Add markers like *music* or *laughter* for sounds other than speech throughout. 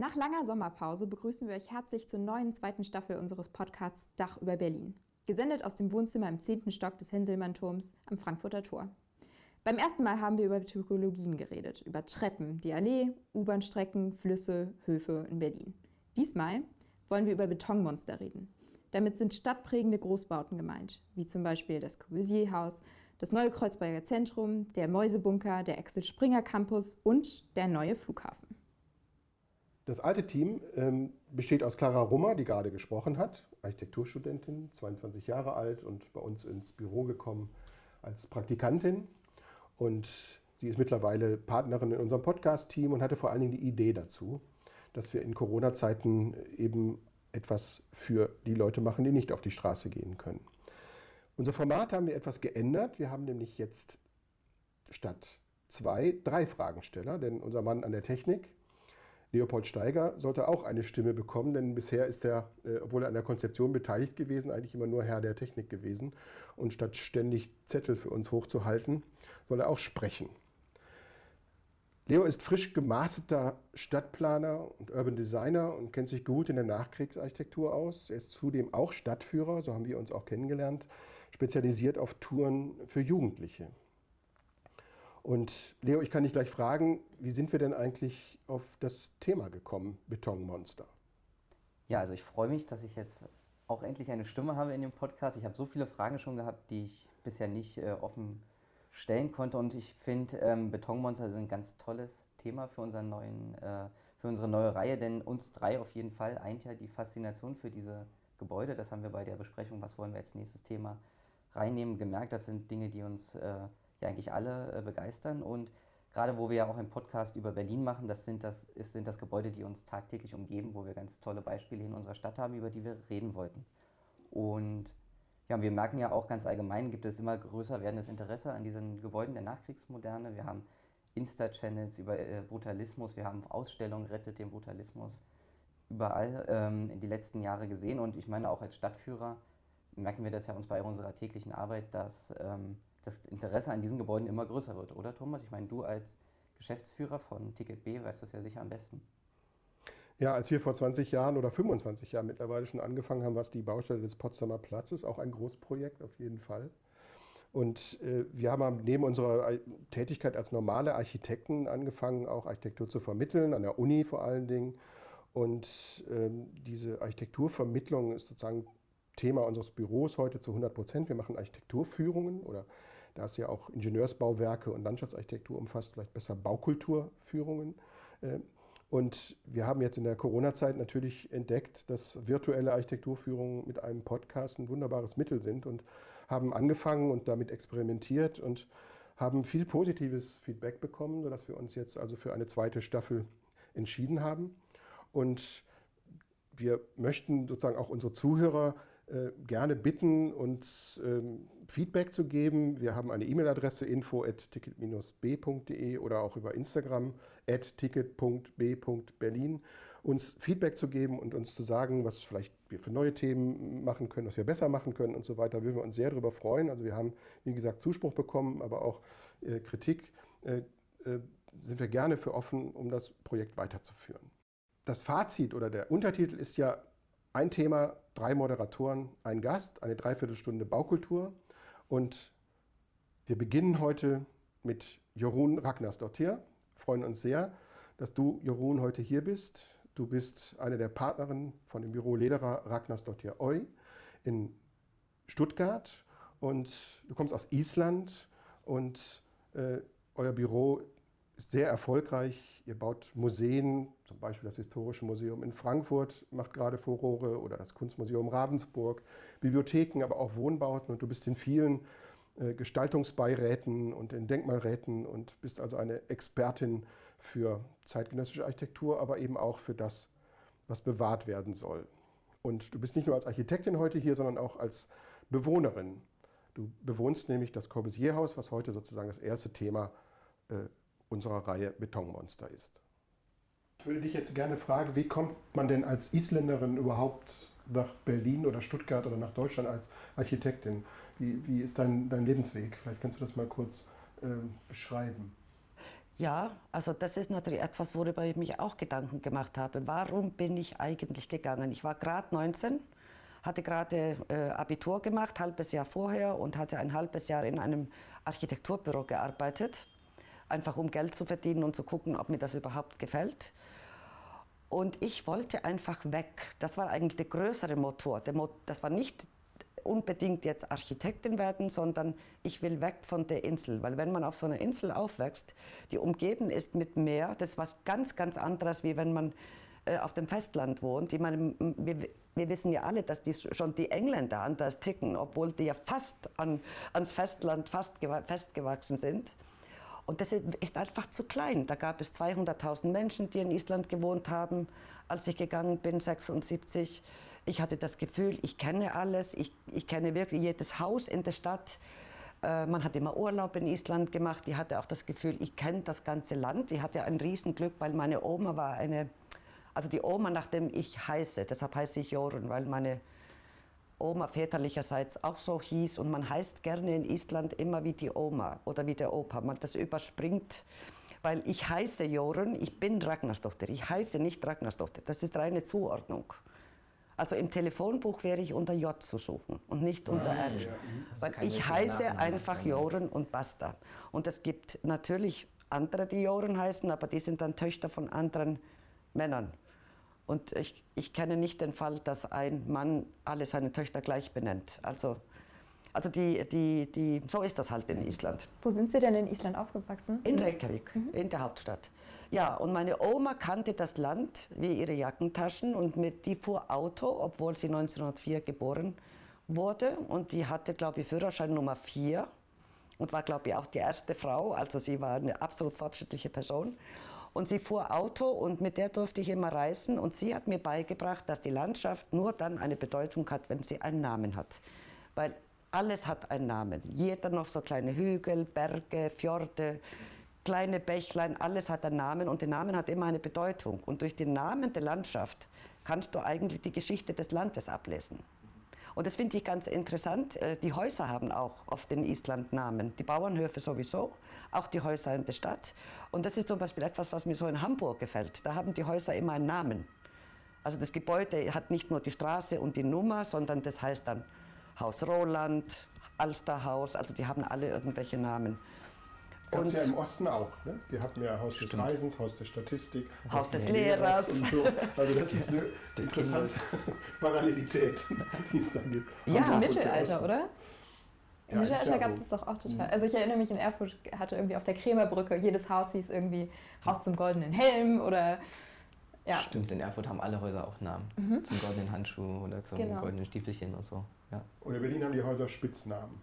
Nach langer Sommerpause begrüßen wir euch herzlich zur neuen zweiten Staffel unseres Podcasts Dach über Berlin. Gesendet aus dem Wohnzimmer im 10. Stock des Henselmann-Turms am Frankfurter Tor. Beim ersten Mal haben wir über Typologien geredet, über Treppen, die Allee, U-Bahn-Strecken, Flüsse, Höfe in Berlin. Diesmal wollen wir über Betonmonster reden. Damit sind stadtprägende Großbauten gemeint, wie zum Beispiel das Corbusier-Haus, das neue Kreuzberger Zentrum, der Mäusebunker, der Axel Springer Campus und der neue Flughafen. Das alte Team ähm, besteht aus Clara Rummer, die gerade gesprochen hat, Architekturstudentin, 22 Jahre alt und bei uns ins Büro gekommen als Praktikantin. Und sie ist mittlerweile Partnerin in unserem Podcast-Team und hatte vor allen Dingen die Idee dazu, dass wir in Corona-Zeiten eben etwas für die Leute machen, die nicht auf die Straße gehen können. Unser Format haben wir etwas geändert. Wir haben nämlich jetzt statt zwei drei Fragensteller, denn unser Mann an der Technik, Leopold Steiger, sollte auch eine Stimme bekommen, denn bisher ist er, äh, obwohl er an der Konzeption beteiligt gewesen, eigentlich immer nur Herr der Technik gewesen. Und statt ständig Zettel für uns hochzuhalten, soll er auch sprechen. Leo ist frisch gemasterter Stadtplaner und Urban Designer und kennt sich gut in der Nachkriegsarchitektur aus. Er ist zudem auch Stadtführer, so haben wir uns auch kennengelernt, spezialisiert auf Touren für Jugendliche. Und Leo, ich kann dich gleich fragen, wie sind wir denn eigentlich auf das Thema gekommen, Betonmonster? Ja, also ich freue mich, dass ich jetzt auch endlich eine Stimme habe in dem Podcast. Ich habe so viele Fragen schon gehabt, die ich bisher nicht äh, offen stellen konnte. Und ich finde, ähm, Betonmonster sind ein ganz tolles Thema für, unseren neuen, äh, für unsere neue Reihe, denn uns drei auf jeden Fall eint ja die Faszination für diese Gebäude. Das haben wir bei der Besprechung, was wollen wir als nächstes Thema reinnehmen, gemerkt. Das sind Dinge, die uns äh, ja eigentlich alle äh, begeistern. Und gerade wo wir ja auch einen Podcast über Berlin machen, das sind das, ist, sind das Gebäude, die uns tagtäglich umgeben, wo wir ganz tolle Beispiele in unserer Stadt haben, über die wir reden wollten. Und ja, wir merken ja auch ganz allgemein, gibt es immer größer werdendes Interesse an diesen Gebäuden der Nachkriegsmoderne. Wir haben Insta-Channels über äh, Brutalismus, wir haben Ausstellungen Rettet den Brutalismus überall ähm, in die letzten Jahre gesehen. Und ich meine, auch als Stadtführer merken wir das ja uns bei unserer täglichen Arbeit, dass ähm, das Interesse an diesen Gebäuden immer größer wird, oder Thomas? Ich meine, du als Geschäftsführer von Ticket B weißt das ja sicher am besten. Ja, als wir vor 20 Jahren oder 25 Jahren mittlerweile schon angefangen haben, was die Baustelle des Potsdamer Platzes, auch ein Großprojekt auf jeden Fall. Und äh, wir haben neben unserer Tätigkeit als normale Architekten angefangen, auch Architektur zu vermitteln, an der Uni vor allen Dingen. Und ähm, diese Architekturvermittlung ist sozusagen Thema unseres Büros heute zu 100 Prozent. Wir machen Architekturführungen oder da es ja auch Ingenieursbauwerke und Landschaftsarchitektur umfasst, vielleicht besser Baukulturführungen. Äh, und wir haben jetzt in der Corona-Zeit natürlich entdeckt, dass virtuelle Architekturführungen mit einem Podcast ein wunderbares Mittel sind und haben angefangen und damit experimentiert und haben viel positives Feedback bekommen, sodass wir uns jetzt also für eine zweite Staffel entschieden haben. Und wir möchten sozusagen auch unsere Zuhörer gerne bitten, uns ähm, Feedback zu geben. Wir haben eine E-Mail-Adresse info.ticket-b.de oder auch über Instagram at ticket.b.berlin uns Feedback zu geben und uns zu sagen, was vielleicht wir für neue Themen machen können, was wir besser machen können und so weiter. Würden wir uns sehr darüber freuen. Also wir haben, wie gesagt, Zuspruch bekommen, aber auch äh, Kritik. Äh, äh, sind wir gerne für offen, um das Projekt weiterzuführen. Das Fazit oder der Untertitel ist ja ein Thema, drei Moderatoren, ein Gast, eine Dreiviertelstunde Baukultur. Und wir beginnen heute mit Jorun Ragnarsdottir. Freuen uns sehr, dass du, Jorun, heute hier bist. Du bist eine der Partnerinnen von dem Büro Lederer Ragnarsdottir Oi in Stuttgart und du kommst aus Island und äh, euer Büro sehr erfolgreich. Ihr baut Museen, zum Beispiel das Historische Museum in Frankfurt macht gerade Furore oder das Kunstmuseum Ravensburg, Bibliotheken, aber auch Wohnbauten und du bist in vielen äh, Gestaltungsbeiräten und in Denkmalräten und bist also eine Expertin für zeitgenössische Architektur, aber eben auch für das, was bewahrt werden soll. Und du bist nicht nur als Architektin heute hier, sondern auch als Bewohnerin. Du bewohnst nämlich das Corbusier-Haus, was heute sozusagen das erste Thema äh, unserer Reihe Betonmonster ist. Ich würde dich jetzt gerne fragen, wie kommt man denn als Isländerin überhaupt nach Berlin oder Stuttgart oder nach Deutschland als Architektin? Wie, wie ist dein, dein Lebensweg? Vielleicht kannst du das mal kurz äh, beschreiben. Ja, also das ist natürlich etwas, worüber ich mich auch Gedanken gemacht habe. Warum bin ich eigentlich gegangen? Ich war gerade 19, hatte gerade äh, Abitur gemacht, halbes Jahr vorher und hatte ein halbes Jahr in einem Architekturbüro gearbeitet, einfach um Geld zu verdienen und zu gucken, ob mir das überhaupt gefällt. Und ich wollte einfach weg. Das war eigentlich der größere Motor. Der Mo das war nicht unbedingt jetzt Architektin werden, sondern ich will weg von der Insel. Weil wenn man auf so einer Insel aufwächst, die umgeben ist mit Meer, das ist was ganz, ganz anderes, wie wenn man äh, auf dem Festland wohnt. Ich meine, wir, wir, wissen ja alle, dass die, schon die Engländer anders ticken, obwohl die ja fast an, ans Festland fast festgewachsen sind. Und das ist einfach zu klein. Da gab es 200.000 Menschen, die in Island gewohnt haben, als ich gegangen bin, 76. Ich hatte das Gefühl, ich kenne alles, ich, ich kenne wirklich jedes Haus in der Stadt. Äh, man hat immer Urlaub in Island gemacht. Ich hatte auch das Gefühl, ich kenne das ganze Land. Ich hatte ein Riesenglück, weil meine Oma war eine, also die Oma, nach dem ich heiße, deshalb heiße ich Jorun, weil meine Oma väterlicherseits auch so hieß und man heißt gerne in Island immer wie die Oma oder wie der Opa. Man das überspringt, weil ich heiße Jorun, ich bin Ragnarsdotter. Ich heiße nicht Ragnarsdotter. Das ist reine Zuordnung. Also im Telefonbuch wäre ich unter J zu suchen und nicht unter R. Ja, Weil ich heiße einfach Joren und basta. Und es gibt natürlich andere, die Joren heißen, aber die sind dann Töchter von anderen Männern. Und ich, ich kenne nicht den Fall, dass ein Mann alle seine Töchter gleich benennt. Also, also die, die, die, so ist das halt in Island. Wo sind Sie denn in Island aufgewachsen? In Reykjavik, mhm. in der Hauptstadt. Ja, und meine Oma kannte das Land wie ihre Jackentaschen und mit, die fuhr Auto, obwohl sie 1904 geboren wurde. Und die hatte, glaube ich, Führerschein Nummer 4 und war, glaube ich, auch die erste Frau. Also sie war eine absolut fortschrittliche Person. Und sie fuhr Auto und mit der durfte ich immer reisen. Und sie hat mir beigebracht, dass die Landschaft nur dann eine Bedeutung hat, wenn sie einen Namen hat. Weil alles hat einen Namen. Jeder noch so kleine Hügel, Berge, Fjorde kleine Bächlein, alles hat einen Namen und der Name hat immer eine Bedeutung. Und durch den Namen der Landschaft kannst du eigentlich die Geschichte des Landes ablesen. Und das finde ich ganz interessant. Äh, die Häuser haben auch oft in Island Namen. Die Bauernhöfe sowieso, auch die Häuser in der Stadt. Und das ist zum Beispiel etwas, was mir so in Hamburg gefällt. Da haben die Häuser immer einen Namen. Also das Gebäude hat nicht nur die Straße und die Nummer, sondern das heißt dann Haus Roland, Alsterhaus, also die haben alle irgendwelche Namen. Gab es ja im Osten auch. Ne? Wir hatten ja Haus des Reisens, Haus der Statistik, Haus, Haus des Lehrers. Und so. Also das ist eine *laughs* das interessante *laughs* Parallelität, die es da gibt. Ja, im Mittelalter, oder? Im ja, Mittelalter gab es das doch auch total. Mhm. Also ich erinnere mich, in Erfurt hatte irgendwie auf der Krämerbrücke, jedes Haus hieß irgendwie Haus zum goldenen Helm oder... Ja. Stimmt, in Erfurt haben alle Häuser auch Namen. Mhm. Zum goldenen Handschuh oder zum genau. goldenen Stiefelchen und so. Ja. Und in Berlin haben die Häuser Spitznamen.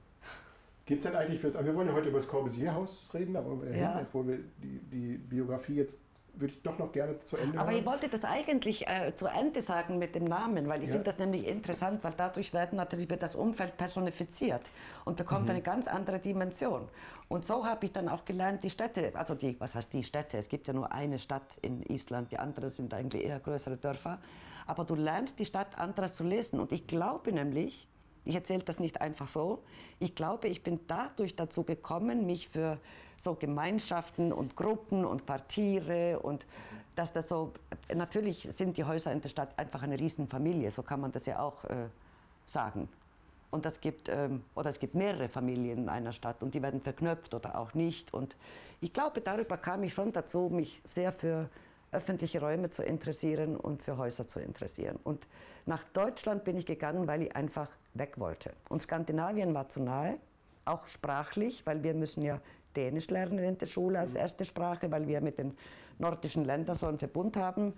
Gibt es denn eigentlich fürs, wir wollen ja heute über das Corbusier-Haus reden, aber ja. obwohl wir die, die Biografie jetzt würde ich doch noch gerne zu Ende Aber haben. ich wollte das eigentlich äh, zu Ende sagen mit dem Namen, weil ich ja. finde das nämlich interessant, weil dadurch werden natürlich wird das Umfeld personifiziert und bekommt mhm. eine ganz andere Dimension. Und so habe ich dann auch gelernt, die Städte, also die, was heißt die Städte? Es gibt ja nur eine Stadt in Island, die anderen sind eigentlich eher größere Dörfer. Aber du lernst die Stadt anderes zu lesen. Und ich glaube nämlich, ich erzähle das nicht einfach so. Ich glaube, ich bin dadurch dazu gekommen, mich für so Gemeinschaften und Gruppen und Quartiere und dass das so, natürlich sind die Häuser in der Stadt einfach eine Riesenfamilie, so kann man das ja auch äh, sagen. Und das gibt, ähm, oder es gibt mehrere Familien in einer Stadt und die werden verknüpft oder auch nicht. Und ich glaube, darüber kam ich schon dazu, mich sehr für öffentliche Räume zu interessieren und für Häuser zu interessieren. Und nach Deutschland bin ich gegangen, weil ich einfach weg wollte. Und Skandinavien war zu nahe, auch sprachlich, weil wir müssen ja Dänisch lernen in der Schule als erste Sprache, weil wir mit den nordischen Ländern so einen Verbund haben.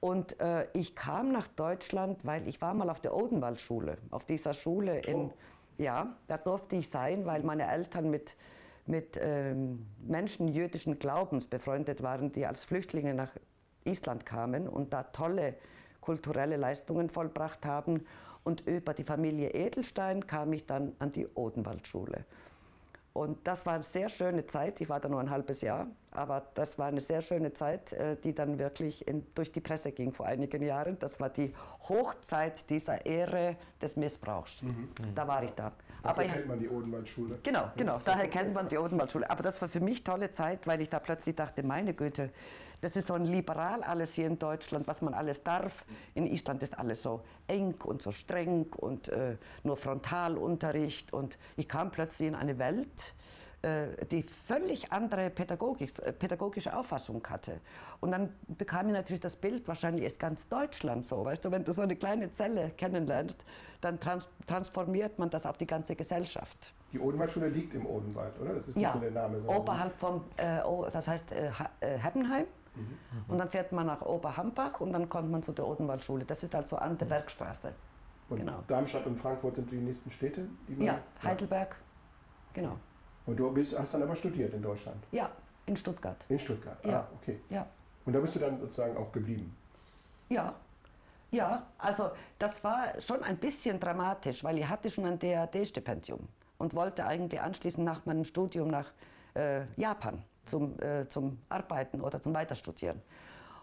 Und äh, ich kam nach Deutschland, weil ich war mal auf der Odenwaldschule. Auf dieser Schule in, oh. ja, da durfte ich sein, weil meine Eltern mit, mit ähm, Menschen jüdischen Glaubens befreundet waren, die als Flüchtlinge nach Island kamen und da tolle kulturelle Leistungen vollbracht haben. Und über die Familie Edelstein kam ich dann an die Odenwaldschule. Und das war eine sehr schöne Zeit. Ich war da nur ein halbes Jahr, aber das war eine sehr schöne Zeit, äh, die dann wirklich in, durch die Presse ging vor einigen Jahren. Das war die Hochzeit dieser Ehre des Missbrauchs. Mhm. Da war ich da. Aber kennt man die Odenwaldschule. Genau, genau. Daher kennt man die Odenwaldschule. Aber das war für mich tolle Zeit, weil ich da plötzlich dachte, meine Güte, das ist so ein liberal alles hier in Deutschland, was man alles darf. In Island ist alles so eng und so streng und äh, nur Frontalunterricht. Und ich kam plötzlich in eine Welt, äh, die völlig andere äh, pädagogische Auffassung hatte. Und dann bekam ich natürlich das Bild, wahrscheinlich ist ganz Deutschland so. Weißt du, wenn du so eine kleine Zelle kennenlernst, dann trans transformiert man das auf die ganze Gesellschaft. Die Odenwaldschule liegt im Odenwald, oder? Das ist ja, der Name. Oberhalb vom, äh, das heißt äh, äh Heppenheim. Mhm. Und dann fährt man nach Oberhambach und dann kommt man zu der Odenwaldschule. Das ist also an der mhm. Bergstraße. Und genau. Darmstadt und Frankfurt sind die nächsten Städte? Die ja, Heidelberg. Genau. Und du bist, hast dann aber studiert in Deutschland? Ja, in Stuttgart. In Stuttgart, ja. ah, okay. Ja. Und da bist du dann sozusagen auch geblieben? Ja, ja, also das war schon ein bisschen dramatisch, weil ich hatte schon ein DAD-Stipendium und wollte eigentlich anschließend nach meinem Studium nach äh, Japan zum, äh, zum Arbeiten oder zum Weiterstudieren.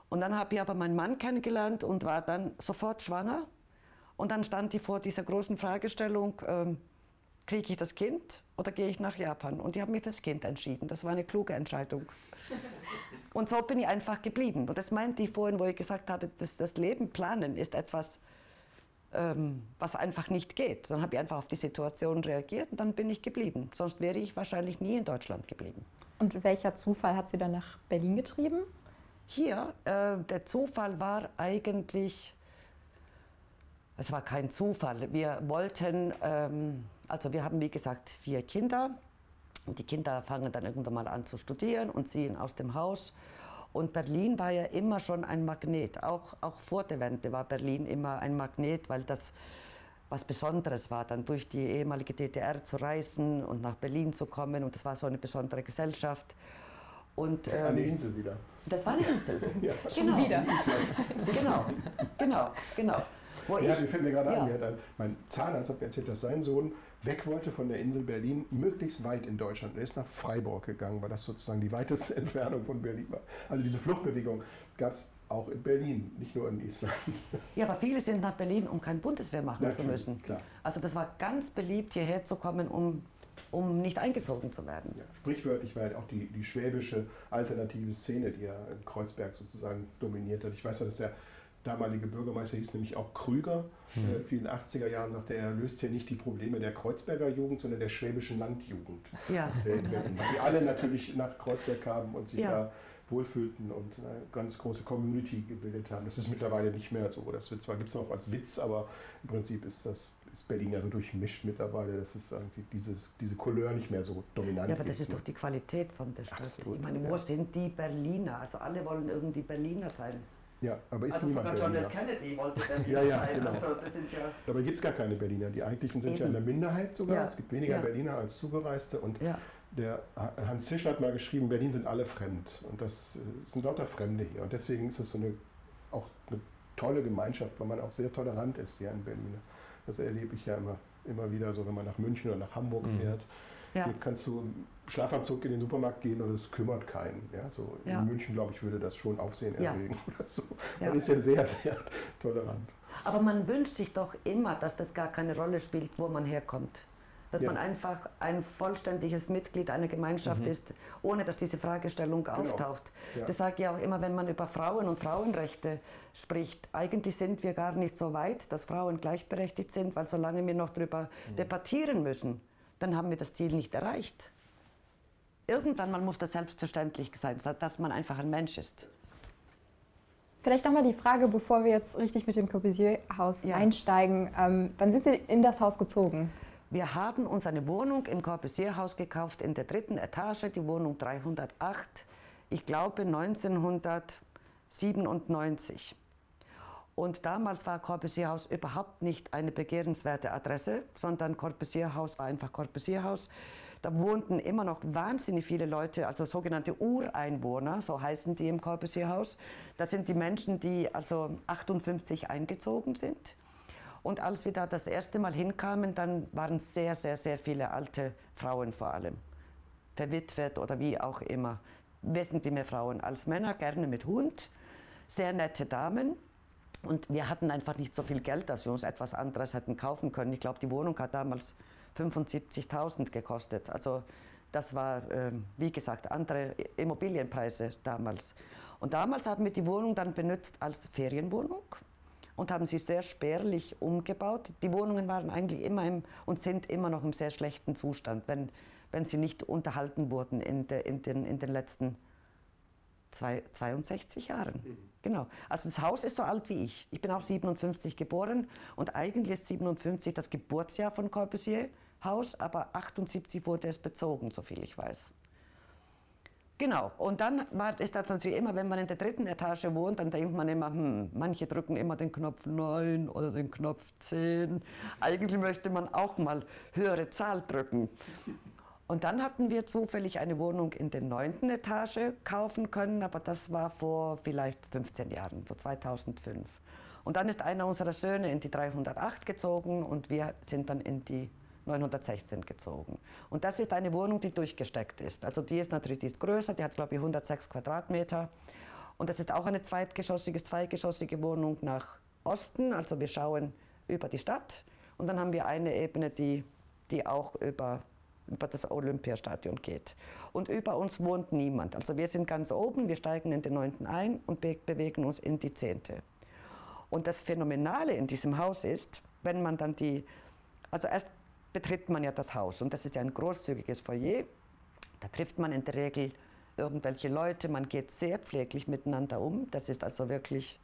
Und dann habe ich aber meinen Mann kennengelernt und war dann sofort schwanger. Und dann stand ich vor dieser großen Fragestellung, ähm, kriege ich das Kind oder gehe ich nach Japan? Und ich habe mich fürs Kind entschieden. Das war eine kluge Entscheidung. *laughs* Und so bin ich einfach geblieben. Und das meinte ich vorhin, wo ich gesagt habe, dass das Leben planen ist etwas, ähm, was einfach nicht geht. Dann habe ich einfach auf die Situation reagiert und dann bin ich geblieben. Sonst wäre ich wahrscheinlich nie in Deutschland geblieben. Und welcher Zufall hat Sie dann nach Berlin getrieben? Hier, äh, der Zufall war eigentlich, es war kein Zufall. Wir wollten, ähm, also wir haben wie gesagt vier Kinder. Die Kinder fangen dann irgendwann mal an zu studieren und ziehen aus dem Haus. Und Berlin war ja immer schon ein Magnet. Auch, auch vor der Wende war Berlin immer ein Magnet, weil das was Besonderes war, dann durch die ehemalige DDR zu reisen und nach Berlin zu kommen. Und das war so eine besondere Gesellschaft. Und, ähm, eine Insel wieder. Das war eine Insel. *laughs* ja. Genau. Schon wieder. genau, genau, genau. Wo ja, ich, fällt mir gerade ja. ein, ein, mein Zahnarzt hat mir erzählt, dass sein Sohn weg wollte von der Insel Berlin, möglichst weit in Deutschland. Er ist nach Freiburg gegangen, weil das sozusagen die weiteste *laughs* Entfernung von Berlin war. Also diese Fluchtbewegung gab es auch in Berlin, nicht nur in Island. Ja, aber viele sind nach Berlin, um kein Bundeswehr machen zu müssen. Klar. Also das war ganz beliebt, hierher zu kommen, um, um nicht eingezogen zu werden. Ja, sprichwörtlich war ja auch die, die schwäbische alternative Szene, die ja in Kreuzberg sozusagen dominiert hat. Ich weiß ja, dass der damalige Bürgermeister hieß nämlich auch Krüger. Mhm. Äh, in den 80er Jahren sagte er, er löst hier nicht die Probleme der Kreuzberger Jugend, sondern der schwäbischen Landjugend. Ja. Die alle natürlich nach Kreuzberg kamen und sich ja. da wohlfühlten und eine ganz große Community gebildet haben. Das ist mittlerweile nicht mehr so. Das wird zwar gibt es auch als Witz, aber im Prinzip ist das ist Berlin ja so durchmischt mittlerweile, dass es irgendwie dieses, diese Couleur nicht mehr so dominant ist. Ja, aber das ist ne? doch die Qualität von der Stadt. Absolut, ich meine, wo ja. sind die Berliner? Also alle wollen irgendwie Berliner sein. Ja, aber ist also niemand sogar John F. Kennedy wollte Berliner *laughs* ja, ja, sein. Genau. Also das sind ja Dabei gibt es gar keine Berliner. Die eigentlichen sind Eben. ja in der Minderheit sogar. Ja. Es gibt weniger ja. Berliner als Zugereiste. Und. Der Hans Zischler hat mal geschrieben, Berlin sind alle fremd. Und das äh, sind lauter Fremde hier. Und deswegen ist es so eine, auch eine tolle Gemeinschaft, weil man auch sehr tolerant ist hier in Berlin. Das erlebe ich ja immer, immer wieder so, wenn man nach München oder nach Hamburg mhm. fährt. Ja. Hier kannst du im Schlafanzug in den Supermarkt gehen und es kümmert keinen. Ja, so ja. In München, glaube ich, würde das schon Aufsehen erregen *laughs* oder so. Man ist ja sehr, sehr tolerant. Aber man wünscht sich doch immer, dass das gar keine Rolle spielt, wo man herkommt. Dass man einfach ein vollständiges Mitglied einer Gemeinschaft mhm. ist, ohne dass diese Fragestellung genau. auftaucht. Das sage ich auch immer, wenn man über Frauen und Frauenrechte spricht. Eigentlich sind wir gar nicht so weit, dass Frauen gleichberechtigt sind, weil solange wir noch darüber mhm. debattieren müssen, dann haben wir das Ziel nicht erreicht. Irgendwann mal muss das selbstverständlich sein, dass man einfach ein Mensch ist. Vielleicht nochmal die Frage, bevor wir jetzt richtig mit dem Corbusier-Haus ja. einsteigen. Ähm, wann sind Sie in das Haus gezogen? Wir haben uns eine Wohnung im Corbusier-Haus gekauft, in der dritten Etage, die Wohnung 308, ich glaube 1997. Und damals war Corbusier-Haus überhaupt nicht eine begehrenswerte Adresse, sondern Corbusier-Haus war einfach Corbusier-Haus. Da wohnten immer noch wahnsinnig viele Leute, also sogenannte Ureinwohner, so heißen die im Corbusier-Haus. Das sind die Menschen, die also 58 eingezogen sind. Und als wir da das erste Mal hinkamen, dann waren sehr, sehr, sehr viele alte Frauen vor allem. verwitwet oder wie auch immer. Wesentlich mehr Frauen als Männer, gerne mit Hund, sehr nette Damen. Und wir hatten einfach nicht so viel Geld, dass wir uns etwas anderes hätten kaufen können. Ich glaube, die Wohnung hat damals 75.000 gekostet. Also das war, äh, wie gesagt, andere Immobilienpreise damals. Und damals haben wir die Wohnung dann benutzt als Ferienwohnung und haben sie sehr spärlich umgebaut. Die Wohnungen waren eigentlich immer im, und sind immer noch im sehr schlechten Zustand, wenn, wenn sie nicht unterhalten wurden in, de, in, den, in den letzten zwei, 62 Jahren. Mhm. Genau. Also das Haus ist so alt wie ich. Ich bin auch 57 geboren und eigentlich ist 57 das Geburtsjahr von Corbusier Haus, aber 78 wurde es bezogen, soviel ich weiß. Genau, und dann war, ist das natürlich immer, wenn man in der dritten Etage wohnt, dann denkt man immer, hm, manche drücken immer den Knopf 9 oder den Knopf 10. Eigentlich möchte man auch mal höhere Zahl drücken. Und dann hatten wir zufällig eine Wohnung in der neunten Etage kaufen können, aber das war vor vielleicht 15 Jahren, so 2005. Und dann ist einer unserer Söhne in die 308 gezogen und wir sind dann in die 916 gezogen. Und das ist eine Wohnung, die durchgesteckt ist. Also die ist natürlich die ist größer, die hat glaube ich 106 Quadratmeter. Und das ist auch eine zweitgeschossige, zweigeschossige Wohnung nach Osten. Also wir schauen über die Stadt. Und dann haben wir eine Ebene, die, die auch über, über das Olympiastadion geht. Und über uns wohnt niemand. Also wir sind ganz oben, wir steigen in den neunten ein und be bewegen uns in die zehnte. Und das Phänomenale in diesem Haus ist, wenn man dann die, also erst betritt man ja das Haus. Und das ist ja ein großzügiges Foyer. Da trifft man in der Regel irgendwelche Leute, man geht sehr pfleglich miteinander um. Das ist also wirklich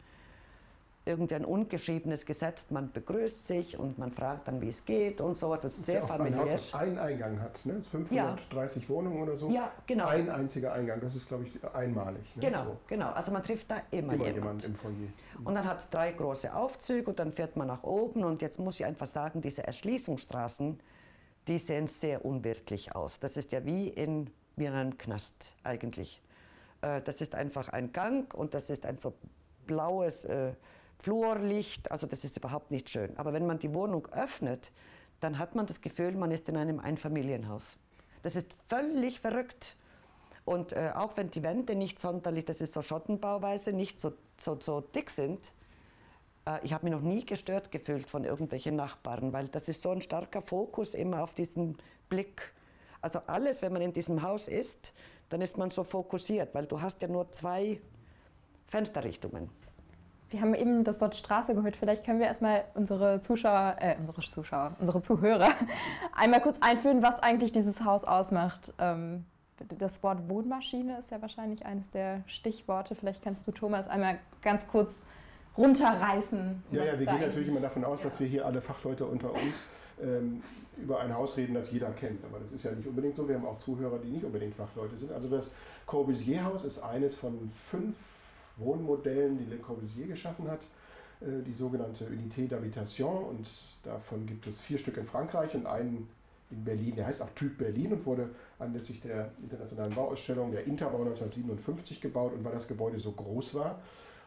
irgendein ungeschriebenes Gesetz. Man begrüßt sich und man fragt dann, wie es geht und so. Das ist sehr ja familiär. Ein Haus, das einen Eingang hat, ne? 530 ja. Wohnungen oder so. Ja, genau. Ein einziger Eingang, das ist, glaube ich, einmalig. Ne? Genau, so. genau. Also man trifft da immer, immer jemand. jemand im Foyer. Und dann hat es drei große Aufzüge und dann fährt man nach oben und jetzt muss ich einfach sagen, diese Erschließungsstraßen, die sehen sehr unwirtlich aus. Das ist ja wie in, wie in einem Knast eigentlich. Äh, das ist einfach ein Gang und das ist ein so blaues äh, Flurlicht, also das ist überhaupt nicht schön. Aber wenn man die Wohnung öffnet, dann hat man das Gefühl, man ist in einem Einfamilienhaus. Das ist völlig verrückt. Und äh, auch wenn die Wände nicht sonderlich, das ist so Schottenbauweise, nicht so, so, so dick sind, äh, ich habe mich noch nie gestört gefühlt von irgendwelchen Nachbarn, weil das ist so ein starker Fokus immer auf diesen Blick. Also alles, wenn man in diesem Haus ist, dann ist man so fokussiert, weil du hast ja nur zwei Fensterrichtungen. Wir haben eben das Wort Straße gehört. Vielleicht können wir erstmal unsere Zuschauer, äh, unsere Zuschauer, unsere Zuhörer *laughs* einmal kurz einführen, was eigentlich dieses Haus ausmacht. Ähm, das Wort Wohnmaschine ist ja wahrscheinlich eines der Stichworte. Vielleicht kannst du Thomas einmal ganz kurz runterreißen. Ja, ja, wir gehen natürlich immer davon aus, ja. dass wir hier alle Fachleute unter uns ähm, über ein Haus reden, das jeder kennt. Aber das ist ja nicht unbedingt so. Wir haben auch Zuhörer, die nicht unbedingt Fachleute sind. Also das Corbusier-Haus ist eines von fünf Wohnmodellen, die Le Corbusier geschaffen hat, äh, die sogenannte Unité d'Habitation. Und davon gibt es vier Stück in Frankreich und einen in Berlin. Der heißt auch Typ Berlin und wurde anlässlich der internationalen Bauausstellung der Interbau 1957 gebaut. Und weil das Gebäude so groß war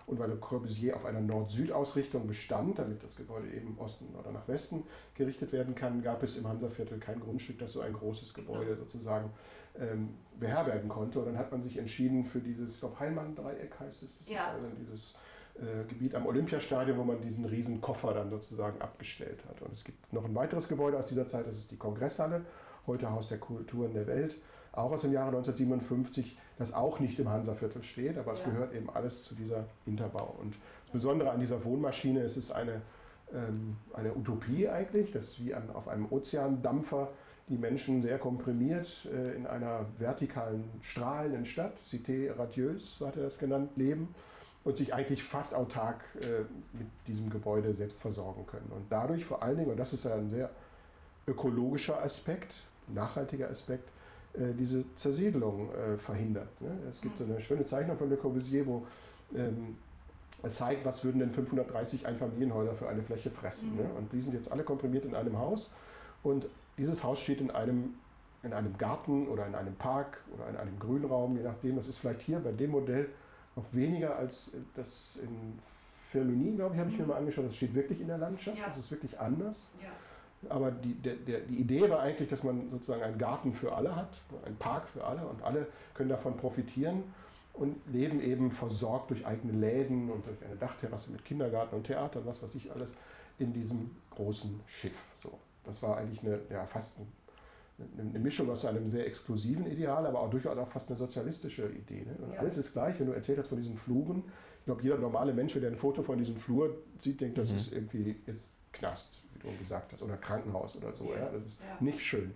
und weil Le Corbusier auf einer Nord-Süd-Ausrichtung bestand, damit das Gebäude eben Osten oder nach Westen gerichtet werden kann, gab es im Hansaviertel kein Grundstück, das so ein großes Gebäude sozusagen ähm, beherbergen konnte. Und dann hat man sich entschieden für dieses, ich glaube, Heilmann-Dreieck heißt es, das ja. ist also dieses äh, Gebiet am Olympiastadion, wo man diesen riesen Koffer dann sozusagen abgestellt hat. Und es gibt noch ein weiteres Gebäude aus dieser Zeit, das ist die Kongresshalle, heute Haus der Kulturen der Welt, auch aus dem Jahre 1957, das auch nicht im Hansaviertel steht, aber es ja. gehört eben alles zu dieser Interbau. Und das Besondere an dieser Wohnmaschine ist, es ist eine, ähm, eine Utopie eigentlich, dass wie an, auf einem Ozeandampfer die Menschen sehr komprimiert äh, in einer vertikalen, strahlenden Stadt, Cité radieuse, so hat er das genannt, leben und sich eigentlich fast autark äh, mit diesem Gebäude selbst versorgen können. Und dadurch vor allen Dingen, und das ist ja ein sehr ökologischer Aspekt, nachhaltiger Aspekt, äh, diese Zersiedelung äh, verhindert. Ne? Es gibt so eine schöne Zeichnung von Le Corbusier, wo ähm, er zeigt, was würden denn 530 Einfamilienhäuser für eine Fläche fressen. Ne? Mhm. Und die sind jetzt alle komprimiert in einem Haus. Und dieses Haus steht in einem, in einem Garten oder in einem Park oder in einem Grünraum, je nachdem. Das ist vielleicht hier bei dem Modell noch weniger als das in Firmini, glaube ich, habe ich mir mal angeschaut. Das steht wirklich in der Landschaft. Ja. Das ist wirklich anders. Ja. Aber die, der, der, die Idee war eigentlich, dass man sozusagen einen Garten für alle hat, einen Park für alle und alle können davon profitieren und leben eben versorgt durch eigene Läden und durch eine Dachterrasse mit Kindergarten und Theater und was weiß ich alles in diesem großen Schiff. So, das war eigentlich eine, ja, fast eine, eine Mischung aus einem sehr exklusiven Ideal, aber auch durchaus auch fast eine sozialistische Idee. Ne? Und ja. alles ist gleich, wenn du erzählt hast von diesen Fluren. Ich glaube, jeder normale Mensch, wenn er ein Foto von diesem Flur sieht, denkt, das mhm. ist irgendwie jetzt Knast, wie du gesagt hast, oder Krankenhaus oder so. Ja. ja? Das ist ja. nicht schön. Mhm.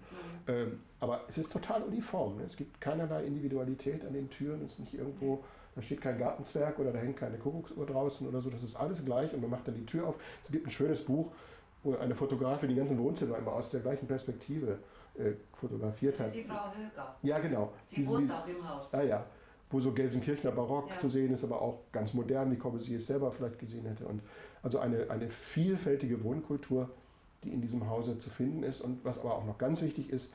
Ähm, aber es ist total uniform. Ne? Es gibt keinerlei Individualität an den Türen. Es ist nicht irgendwo, da steht kein Gartenzwerg oder da hängt keine Kuckucksuhr draußen oder so. Das ist alles gleich und man macht dann die Tür auf. Es gibt ein schönes Buch, wo eine Fotografin die ganzen Wohnzimmer immer aus der gleichen Perspektive äh, fotografiert hat. Die Frau Höger. Ja, genau. Sie wohnt auch im Haus. Ah ja, wo so Gelsenkirchener Barock ja. zu sehen ist, aber auch ganz modern, wie Corbusier es selber vielleicht gesehen hätte. Und also eine, eine vielfältige Wohnkultur, die in diesem Hause zu finden ist. Und was aber auch noch ganz wichtig ist,